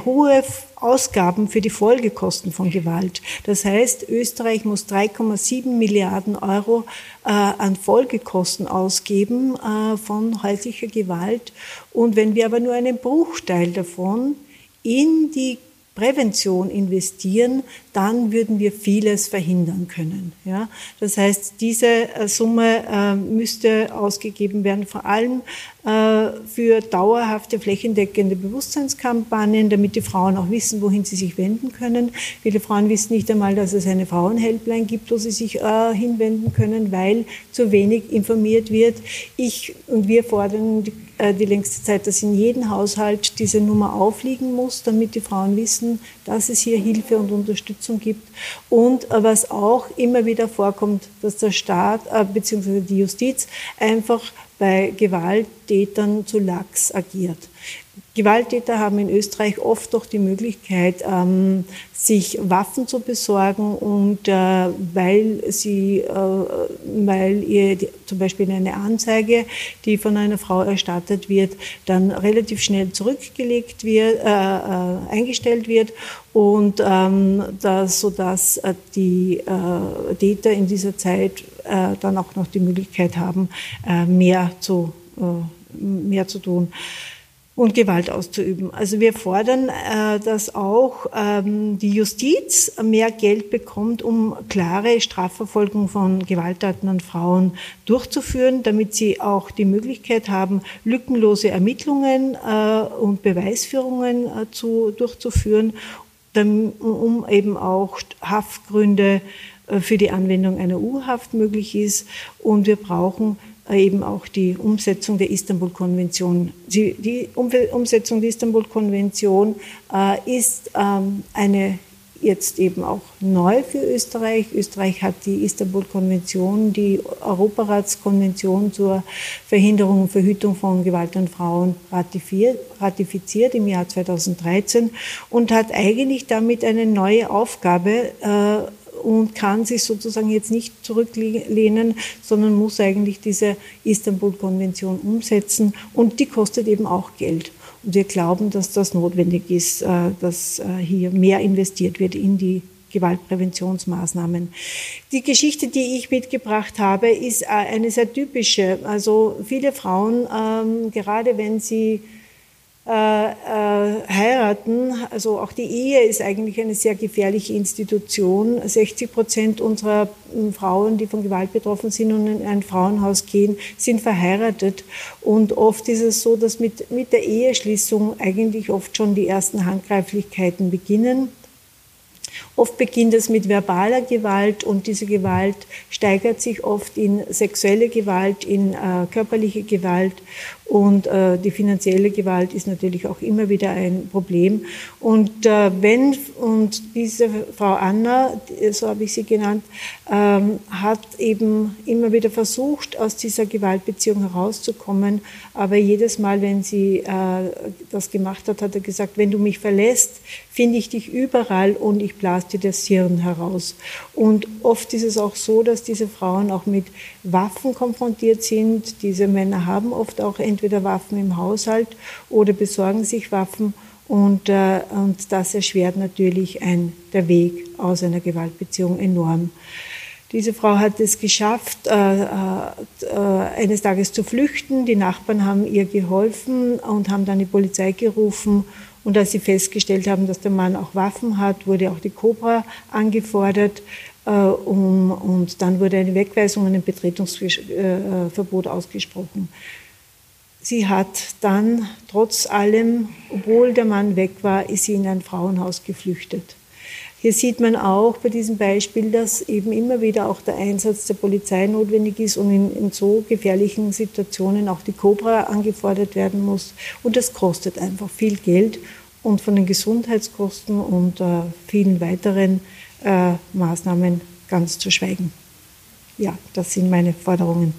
hohe Ausgaben für die Folgekosten von Gewalt. Das heißt, Österreich muss 3,7 Milliarden Euro äh, an Folgekosten ausgeben äh, von häuslicher Gewalt. Und wenn wir aber nur einen Bruchteil davon in die Prävention investieren, dann würden wir vieles verhindern können. Ja? Das heißt, diese äh, Summe äh, müsste ausgegeben werden, vor allem äh, für dauerhafte flächendeckende Bewusstseinskampagnen, damit die Frauen auch wissen, wohin sie sich wenden können. Viele Frauen wissen nicht einmal, dass es eine Frauenhelpline gibt, wo sie sich äh, hinwenden können, weil zu wenig informiert wird. Ich und wir fordern die, die längste Zeit, dass in jedem Haushalt diese Nummer aufliegen muss, damit die Frauen wissen, dass es hier Hilfe und Unterstützung gibt. Und äh, was auch immer wieder vorkommt, dass der Staat äh, bzw. die Justiz einfach bei Gewalttätern zu lax agiert. Gewalttäter haben in Österreich oft doch die Möglichkeit, ähm, sich Waffen zu besorgen und äh, weil sie, äh, weil ihr zum Beispiel eine Anzeige, die von einer Frau erstattet wird, dann relativ schnell zurückgelegt wird, äh, äh eingestellt wird und ähm, das, sodass äh, die äh, Täter in dieser Zeit dann auch noch die Möglichkeit haben, mehr zu mehr zu tun und Gewalt auszuüben. Also wir fordern, äh, dass auch ähm, die Justiz mehr Geld bekommt, um klare Strafverfolgung von Gewalttaten an Frauen durchzuführen, damit sie auch die Möglichkeit haben, lückenlose Ermittlungen äh, und Beweisführungen äh, zu, durchzuführen, um eben auch Haftgründe für die Anwendung einer U-Haft möglich ist. Und wir brauchen eben auch die Umsetzung der Istanbul-Konvention. Die, Umsetzung der Istanbul-Konvention äh, ist ähm, eine jetzt eben auch neu für Österreich. Österreich hat die Istanbul-Konvention, die Europaratskonvention zur Verhinderung und Verhütung von Gewalt an Frauen ratifiziert im Jahr 2013 und hat eigentlich damit eine neue Aufgabe äh, und kann sich sozusagen jetzt nicht zurücklehnen, sondern muss eigentlich diese Istanbul-Konvention umsetzen und die kostet eben auch Geld. Und wir glauben, dass das notwendig ist, äh, dass äh, hier mehr investiert wird in die Gewaltpräventionsmaßnahmen. Die Geschichte, die ich mitgebracht habe, ist äh, eine sehr typische. Also viele Frauen, ähm, gerade wenn sie heiraten, also auch die Ehe ist eigentlich eine sehr gefährliche Institution. 60 Prozent unserer Frauen, die von Gewalt betroffen sind und in ein Frauenhaus gehen, sind verheiratet. Und oft ist es so, dass mit, mit der Eheschließung eigentlich oft schon die ersten Handgreiflichkeiten beginnen. Oft beginnt es mit verbaler Gewalt und diese Gewalt steigert sich oft in sexuelle Gewalt, in äh, körperliche Gewalt und äh, die finanzielle Gewalt ist natürlich auch immer wieder ein Problem. Und äh, wenn, und diese Frau Anna, so habe ich sie genannt, ähm, hat eben immer wieder versucht, aus dieser Gewaltbeziehung herauszukommen. Aber jedes Mal, wenn sie äh, das gemacht hat, hat er gesagt, wenn du mich verlässt, finde ich dich überall und ich blase dir das Hirn heraus. Und oft ist es auch so, dass diese Frauen auch mit Waffen konfrontiert sind. Diese Männer haben oft auch entweder Waffen im Haushalt oder besorgen sich Waffen. Und, äh, und das erschwert natürlich ein, der Weg aus einer Gewaltbeziehung enorm. Diese Frau hat es geschafft, äh, äh, eines Tages zu flüchten. Die Nachbarn haben ihr geholfen und haben dann die Polizei gerufen. Und als sie festgestellt haben, dass der Mann auch Waffen hat, wurde auch die Cobra angefordert. Äh, um, und dann wurde eine Wegweisung und ein Betretungsverbot ausgesprochen. Sie hat dann trotz allem, obwohl der Mann weg war, ist sie in ein Frauenhaus geflüchtet. Hier sieht man auch bei diesem Beispiel, dass eben immer wieder auch der Einsatz der Polizei notwendig ist und in, in so gefährlichen Situationen auch die Cobra angefordert werden muss. Und das kostet einfach viel Geld und von den Gesundheitskosten und äh, vielen weiteren äh, Maßnahmen ganz zu schweigen. Ja, das sind meine Forderungen.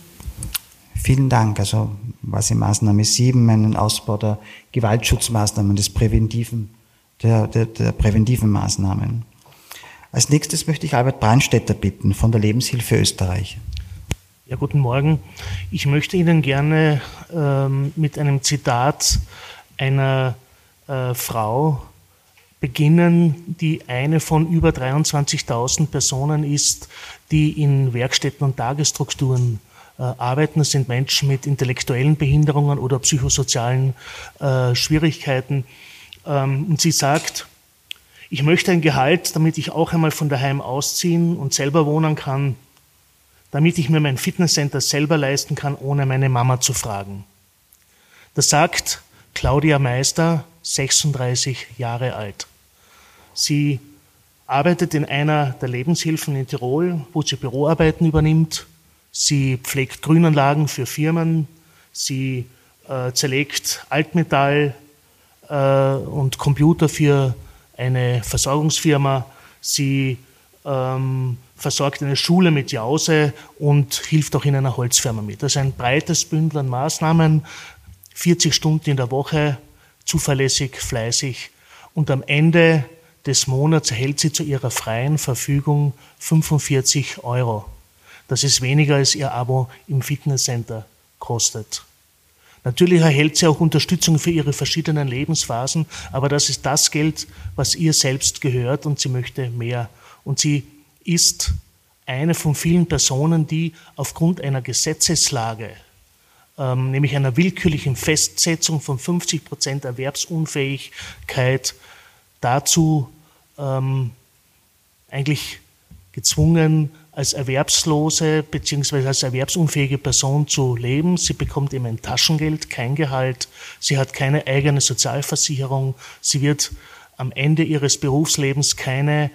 Vielen Dank. Also was in Maßnahme 7 einen Ausbau der Gewaltschutzmaßnahmen, des präventiven, der, der, der präventiven Maßnahmen. Als nächstes möchte ich Albert Brandstätter bitten von der Lebenshilfe Österreich. Ja, guten Morgen. Ich möchte Ihnen gerne ähm, mit einem Zitat einer äh, Frau beginnen, die eine von über 23.000 Personen ist, die in Werkstätten und Tagesstrukturen arbeiten. Das sind Menschen mit intellektuellen Behinderungen oder psychosozialen äh, Schwierigkeiten. Ähm, und sie sagt, Ich möchte ein Gehalt, damit ich auch einmal von daheim ausziehen und selber wohnen kann, damit ich mir mein Fitnesscenter selber leisten kann, ohne meine Mama zu fragen. Das sagt Claudia Meister, 36 Jahre alt. Sie arbeitet in einer der Lebenshilfen in Tirol, wo sie Büroarbeiten übernimmt. Sie pflegt Grünanlagen für Firmen. Sie äh, zerlegt Altmetall äh, und Computer für eine Versorgungsfirma. Sie ähm, versorgt eine Schule mit Jause und hilft auch in einer Holzfirma mit. Das ist ein breites Bündel an Maßnahmen, 40 Stunden in der Woche, zuverlässig, fleißig und am Ende des Monats erhält sie zu ihrer freien Verfügung 45 Euro. Das ist weniger als ihr Abo im Fitnesscenter kostet. Natürlich erhält sie auch Unterstützung für ihre verschiedenen Lebensphasen, aber das ist das Geld, was ihr selbst gehört und sie möchte mehr. Und sie ist eine von vielen Personen, die aufgrund einer Gesetzeslage, ähm, nämlich einer willkürlichen Festsetzung von 50 Prozent Erwerbsunfähigkeit, dazu ähm, eigentlich gezwungen, als erwerbslose bzw. als erwerbsunfähige Person zu leben. Sie bekommt eben ein Taschengeld, kein Gehalt. Sie hat keine eigene Sozialversicherung. Sie wird am Ende ihres Berufslebens keine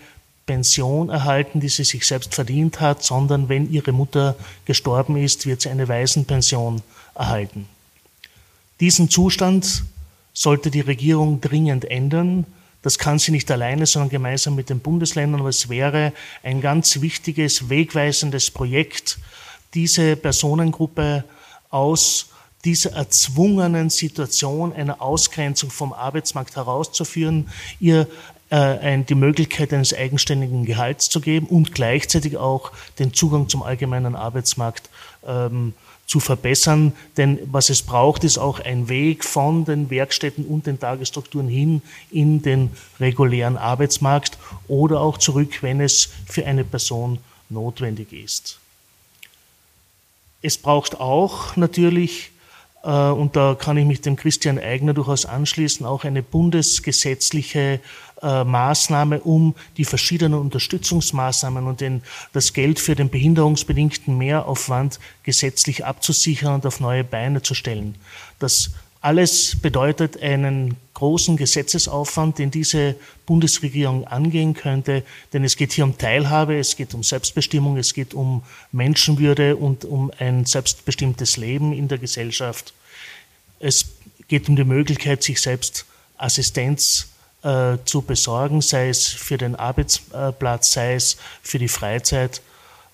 Pension erhalten, die sie sich selbst verdient hat, sondern wenn ihre Mutter gestorben ist, wird sie eine Waisenpension erhalten. Diesen Zustand sollte die Regierung dringend ändern. Das kann sie nicht alleine, sondern gemeinsam mit den Bundesländern. Aber es wäre ein ganz wichtiges, wegweisendes Projekt, diese Personengruppe aus dieser erzwungenen Situation einer Ausgrenzung vom Arbeitsmarkt herauszuführen, ihr äh, die Möglichkeit eines eigenständigen Gehalts zu geben und gleichzeitig auch den Zugang zum allgemeinen Arbeitsmarkt ähm, zu verbessern. Denn was es braucht, ist auch ein Weg von den Werkstätten und den Tagesstrukturen hin in den regulären Arbeitsmarkt oder auch zurück, wenn es für eine Person notwendig ist. Es braucht auch natürlich, und da kann ich mich dem Christian Eigner durchaus anschließen, auch eine bundesgesetzliche äh, Maßnahme, um die verschiedenen Unterstützungsmaßnahmen und den, das Geld für den behinderungsbedingten Mehraufwand gesetzlich abzusichern und auf neue Beine zu stellen. Das alles bedeutet einen großen Gesetzesaufwand, den diese Bundesregierung angehen könnte, denn es geht hier um Teilhabe, es geht um Selbstbestimmung, es geht um Menschenwürde und um ein selbstbestimmtes Leben in der Gesellschaft. Es geht um die Möglichkeit, sich selbst Assistenz äh, zu besorgen, sei es für den Arbeitsplatz, sei es für die Freizeit.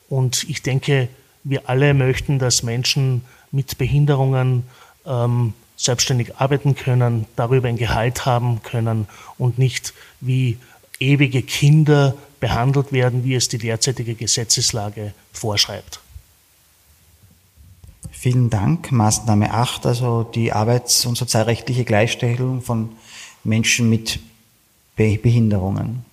Und ich denke, wir alle möchten, dass Menschen mit Behinderungen ähm, selbstständig arbeiten können, darüber ein Gehalt haben können und nicht wie ewige Kinder behandelt werden, wie es die derzeitige Gesetzeslage vorschreibt. Vielen Dank. Maßnahme 8, also die arbeits- und sozialrechtliche Gleichstellung von Menschen mit Behinderungen.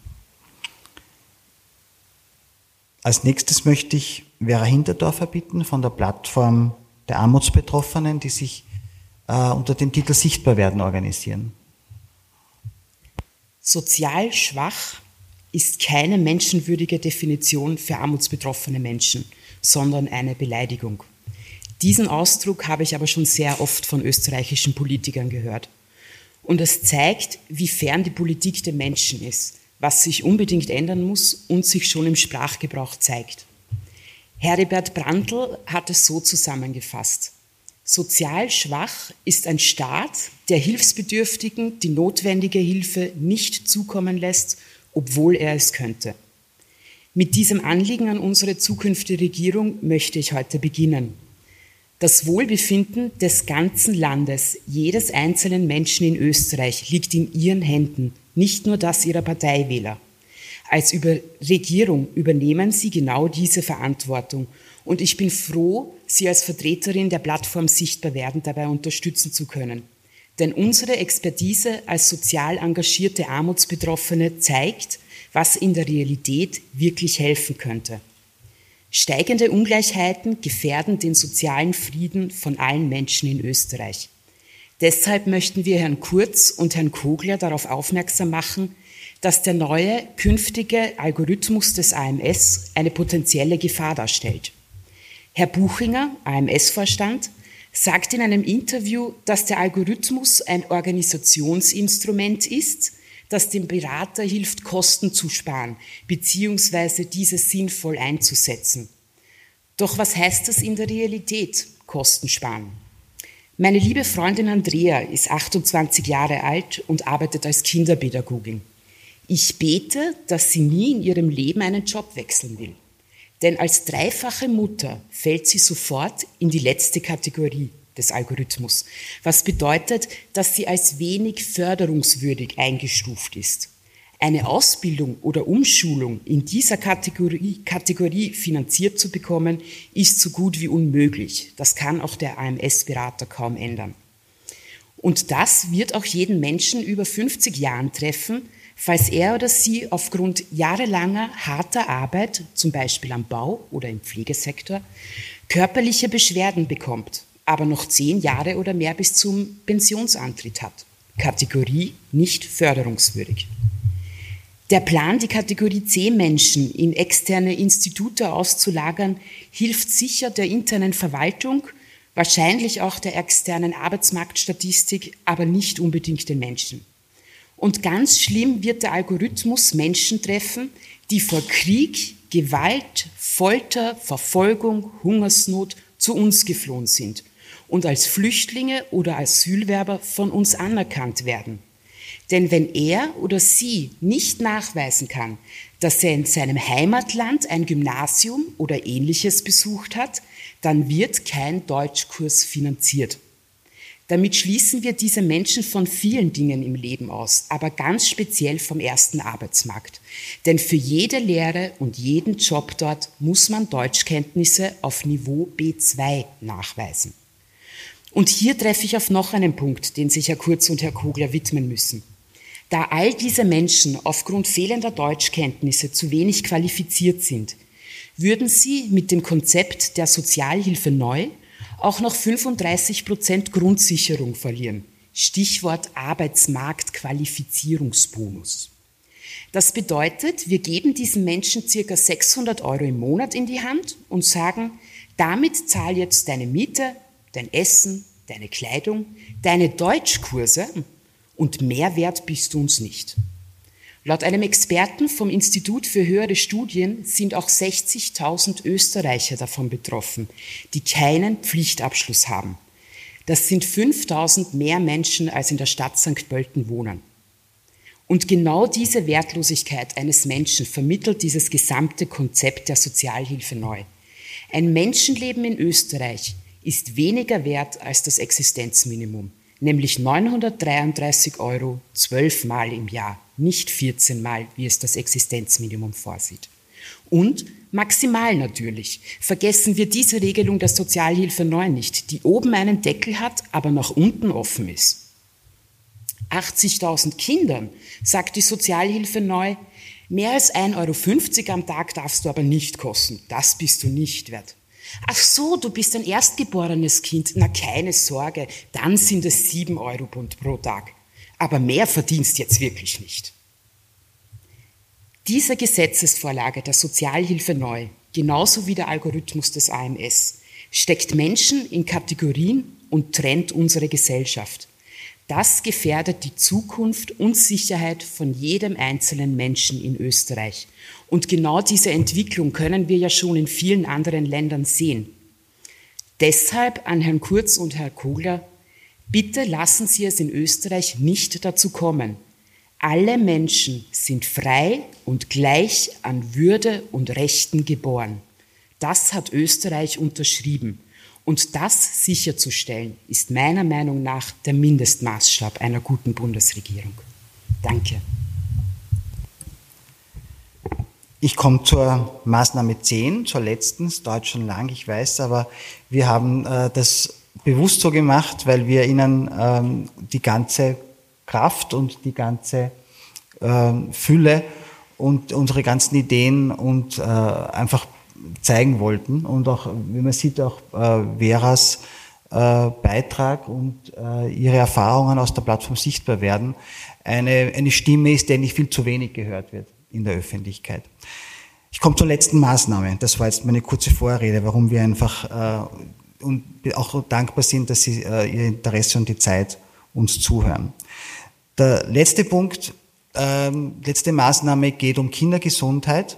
Als nächstes möchte ich Vera Hinterdorfer bitten von der Plattform der Armutsbetroffenen, die sich äh, unter dem Titel Sichtbar werden organisieren. Sozial schwach ist keine menschenwürdige Definition für armutsbetroffene Menschen, sondern eine Beleidigung. Diesen Ausdruck habe ich aber schon sehr oft von österreichischen Politikern gehört. Und es zeigt, wie fern die Politik der Menschen ist, was sich unbedingt ändern muss und sich schon im Sprachgebrauch zeigt. Heribert Brandl hat es so zusammengefasst. Sozial schwach ist ein Staat, der Hilfsbedürftigen die notwendige Hilfe nicht zukommen lässt, obwohl er es könnte. Mit diesem Anliegen an unsere zukünftige Regierung möchte ich heute beginnen. Das Wohlbefinden des ganzen Landes, jedes einzelnen Menschen in Österreich liegt in Ihren Händen, nicht nur das Ihrer Parteiwähler. Als Über Regierung übernehmen Sie genau diese Verantwortung. Und ich bin froh, Sie als Vertreterin der Plattform Sichtbar werden dabei unterstützen zu können. Denn unsere Expertise als sozial engagierte Armutsbetroffene zeigt, was in der Realität wirklich helfen könnte. Steigende Ungleichheiten gefährden den sozialen Frieden von allen Menschen in Österreich. Deshalb möchten wir Herrn Kurz und Herrn Kogler darauf aufmerksam machen, dass der neue künftige Algorithmus des AMS eine potenzielle Gefahr darstellt. Herr Buchinger, AMS-Vorstand, sagt in einem Interview, dass der Algorithmus ein Organisationsinstrument ist, das dem Berater hilft, Kosten zu sparen bzw. diese sinnvoll einzusetzen. Doch was heißt das in der Realität, Kosten sparen? Meine liebe Freundin Andrea ist 28 Jahre alt und arbeitet als Kinderpädagogin. Ich bete, dass sie nie in ihrem Leben einen Job wechseln will. Denn als dreifache Mutter fällt sie sofort in die letzte Kategorie des Algorithmus, was bedeutet, dass sie als wenig förderungswürdig eingestuft ist. Eine Ausbildung oder Umschulung in dieser Kategorie, Kategorie finanziert zu bekommen, ist so gut wie unmöglich. Das kann auch der AMS-Berater kaum ändern. Und das wird auch jeden Menschen über 50 Jahren treffen, falls er oder sie aufgrund jahrelanger harter Arbeit, zum Beispiel am Bau oder im Pflegesektor, körperliche Beschwerden bekommt, aber noch zehn Jahre oder mehr bis zum Pensionsantritt hat. Kategorie nicht förderungswürdig. Der Plan, die Kategorie C-Menschen in externe Institute auszulagern, hilft sicher der internen Verwaltung, wahrscheinlich auch der externen Arbeitsmarktstatistik, aber nicht unbedingt den Menschen. Und ganz schlimm wird der Algorithmus Menschen treffen, die vor Krieg, Gewalt, Folter, Verfolgung, Hungersnot zu uns geflohen sind und als Flüchtlinge oder Asylwerber von uns anerkannt werden. Denn wenn er oder sie nicht nachweisen kann, dass er in seinem Heimatland ein Gymnasium oder ähnliches besucht hat, dann wird kein Deutschkurs finanziert. Damit schließen wir diese Menschen von vielen Dingen im Leben aus, aber ganz speziell vom ersten Arbeitsmarkt. Denn für jede Lehre und jeden Job dort muss man Deutschkenntnisse auf Niveau B2 nachweisen. Und hier treffe ich auf noch einen Punkt, den sich Herr Kurz und Herr Kogler widmen müssen. Da all diese Menschen aufgrund fehlender Deutschkenntnisse zu wenig qualifiziert sind, würden sie mit dem Konzept der Sozialhilfe neu auch noch 35 Prozent Grundsicherung verlieren. Stichwort Arbeitsmarktqualifizierungsbonus. Das bedeutet, wir geben diesen Menschen circa 600 Euro im Monat in die Hand und sagen, damit zahl jetzt deine Miete, dein Essen, deine Kleidung, deine Deutschkurse und mehr wert bist du uns nicht. Laut einem Experten vom Institut für höhere Studien sind auch 60.000 Österreicher davon betroffen, die keinen Pflichtabschluss haben. Das sind 5.000 mehr Menschen, als in der Stadt St. Pölten wohnen. Und genau diese Wertlosigkeit eines Menschen vermittelt dieses gesamte Konzept der Sozialhilfe neu. Ein Menschenleben in Österreich ist weniger wert als das Existenzminimum nämlich 933 Euro zwölfmal im Jahr, nicht 14 Mal, wie es das Existenzminimum vorsieht. Und maximal natürlich. Vergessen wir diese Regelung der Sozialhilfe neu nicht, die oben einen Deckel hat, aber nach unten offen ist. 80.000 Kindern, sagt die Sozialhilfe neu, mehr als 1,50 Euro am Tag darfst du aber nicht kosten. Das bist du nicht wert. Ach so, du bist ein erstgeborenes Kind. Na, keine Sorge, dann sind es sieben Euro pro Tag. Aber mehr verdienst jetzt wirklich nicht. Diese Gesetzesvorlage der Sozialhilfe neu, genauso wie der Algorithmus des AMS, steckt Menschen in Kategorien und trennt unsere Gesellschaft. Das gefährdet die Zukunft und Sicherheit von jedem einzelnen Menschen in Österreich. Und genau diese Entwicklung können wir ja schon in vielen anderen Ländern sehen. Deshalb an Herrn Kurz und Herrn Kogler, bitte lassen Sie es in Österreich nicht dazu kommen. Alle Menschen sind frei und gleich an Würde und Rechten geboren. Das hat Österreich unterschrieben. Und das sicherzustellen, ist meiner Meinung nach der Mindestmaßstab einer guten Bundesregierung. Danke. Ich komme zur Maßnahme 10, zur letzten, es dauert schon lang, ich weiß, aber wir haben äh, das bewusst so gemacht, weil wir Ihnen ähm, die ganze Kraft und die ganze äh, Fülle und unsere ganzen Ideen und äh, einfach zeigen wollten und auch, wie man sieht, auch äh, Veras Beitrag und Ihre Erfahrungen aus der Plattform sichtbar werden, eine, eine Stimme ist, der nicht viel zu wenig gehört wird in der Öffentlichkeit. Ich komme zur letzten Maßnahme. Das war jetzt meine kurze Vorrede, warum wir einfach äh, und auch dankbar sind, dass Sie äh, Ihr Interesse und die Zeit uns zuhören. Der letzte Punkt, äh, letzte Maßnahme geht um Kindergesundheit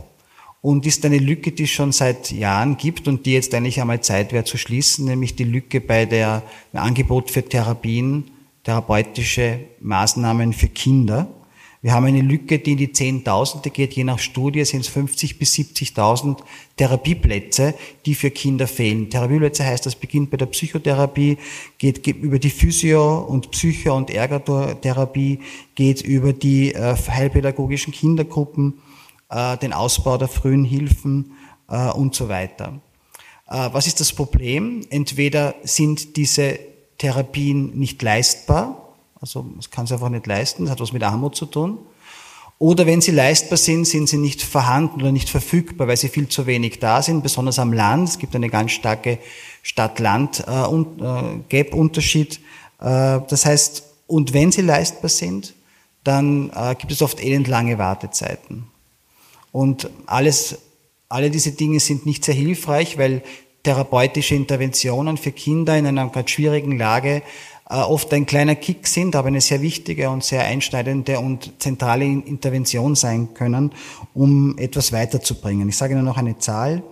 und ist eine Lücke, die es schon seit Jahren gibt und die jetzt eigentlich einmal Zeit wäre zu schließen, nämlich die Lücke bei der Angebot für Therapien, therapeutische Maßnahmen für Kinder. Wir haben eine Lücke, die in die Zehntausende geht. Je nach Studie sind es 50 bis 70.000 Therapieplätze, die für Kinder fehlen. Therapieplätze heißt, das beginnt bei der Psychotherapie, geht, über die Physio- und Psycho- und Ergotherapie, geht über die äh, heilpädagogischen Kindergruppen, den Ausbau der frühen Hilfen äh, und so weiter. Was ist das Problem? Entweder sind diese Therapien nicht leistbar, also es kann es einfach nicht leisten, das hat was mit Armut zu tun. Oder wenn sie leistbar sind, sind sie nicht vorhanden oder nicht verfügbar, weil sie viel zu wenig da sind, besonders am Land. Es gibt eine ganz starke Stadt-Land-Gap-Unterschied. Äh, das heißt, und wenn sie leistbar sind, dann äh, gibt es oft elendlange Wartezeiten. Und alles, alle diese Dinge sind nicht sehr hilfreich, weil therapeutische Interventionen für Kinder in einer ganz schwierigen Lage äh, oft ein kleiner Kick sind, aber eine sehr wichtige und sehr einschneidende und zentrale Intervention sein können, um etwas weiterzubringen. Ich sage Ihnen noch eine Zahl.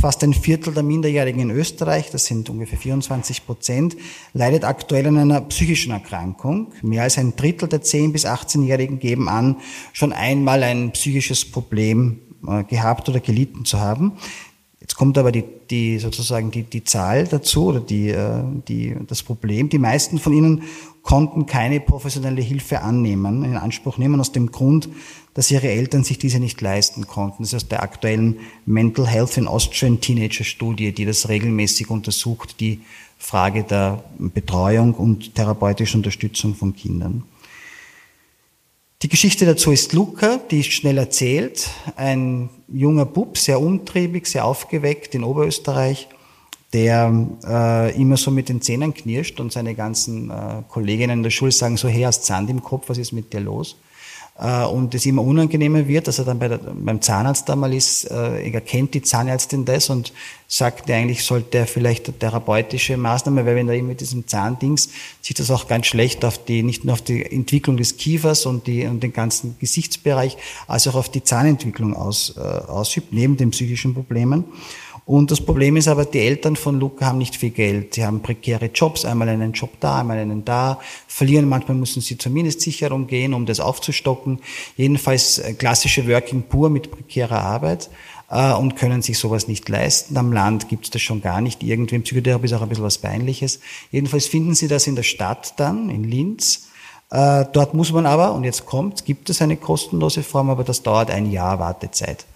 Fast ein Viertel der Minderjährigen in Österreich, das sind ungefähr 24 Prozent, leidet aktuell an einer psychischen Erkrankung. Mehr als ein Drittel der 10- bis 18-Jährigen geben an, schon einmal ein psychisches Problem äh, gehabt oder gelitten zu haben. Jetzt kommt aber die, die sozusagen die, die Zahl dazu oder die, äh, die, das Problem. Die meisten von ihnen konnten keine professionelle Hilfe annehmen, in Anspruch nehmen, aus dem Grund, dass ihre Eltern sich diese nicht leisten konnten. Das ist aus der aktuellen Mental Health in Austrian Teenager Studie, die das regelmäßig untersucht, die Frage der Betreuung und therapeutischen Unterstützung von Kindern. Die Geschichte dazu ist Luca, die ist schnell erzählt. Ein junger Bub, sehr umtriebig, sehr aufgeweckt in Oberösterreich, der äh, immer so mit den Zähnen knirscht und seine ganzen äh, Kolleginnen in der Schule sagen, so her hast Sand im Kopf, was ist mit dir los? Äh, und es immer unangenehmer wird, dass er dann bei der, beim Zahnarzt einmal ist, äh, erkennt die Zahnärztin das und sagt, eigentlich sollte er vielleicht eine therapeutische Maßnahme, weil wenn er eben mit diesem Zahndings sieht das auch ganz schlecht auf die, nicht nur auf die Entwicklung des Kiefers und, die, und den ganzen Gesichtsbereich, als auch auf die Zahnentwicklung aus, äh, ausübt, neben den psychischen Problemen. Und das Problem ist aber, die Eltern von Luca haben nicht viel Geld. Sie haben prekäre Jobs, einmal einen Job da, einmal einen da, verlieren, manchmal müssen sie zur Mindestsicherung gehen, um das aufzustocken. Jedenfalls äh, klassische Working Poor mit prekärer Arbeit äh, und können sich sowas nicht leisten. Am Land gibt es das schon gar nicht. Irgendwie Psychotherapie ist auch ein bisschen was Peinliches. Jedenfalls finden sie das in der Stadt dann, in Linz. Äh, dort muss man aber, und jetzt kommt, gibt es eine kostenlose Form, aber das dauert ein Jahr Wartezeit.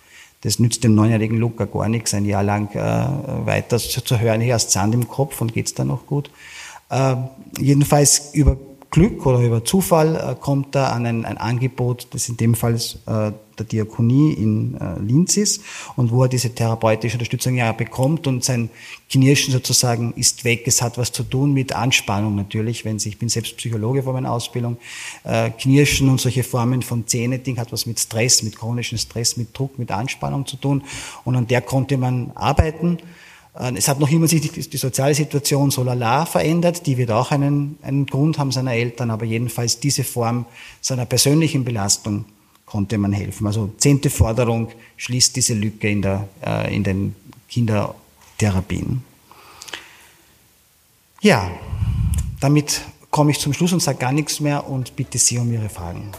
Das nützt dem neunjährigen Luca gar nichts, ein Jahr lang äh, weiter zu, zu hören, hier hast Sand im Kopf und geht's dann noch gut. Äh, jedenfalls über Glück oder über Zufall äh, kommt er an ein, ein, Angebot, das in dem Fall äh, der Diakonie in äh, Linz ist und wo er diese therapeutische Unterstützung ja bekommt und sein Knirschen sozusagen ist weg. Es hat was zu tun mit Anspannung natürlich, wenn Sie, ich bin selbst Psychologe vor meiner Ausbildung, äh, Knirschen und solche Formen von Zähneding hat was mit Stress, mit chronischem Stress, mit Druck, mit Anspannung zu tun und an der konnte man arbeiten äh, es hat noch immer sich die, die, soziale Situation so lala verändert, die wird auch einen, einen Grund haben seiner Eltern, aber jedenfalls diese Form seiner persönlichen Belastung konnte man helfen. Also zehnte Forderung schließt diese Lücke in, der, äh, in den Kindertherapien. Ja, damit komme ich zum Schluss und sage gar nichts mehr und bitte Sie um Ihre Fragen.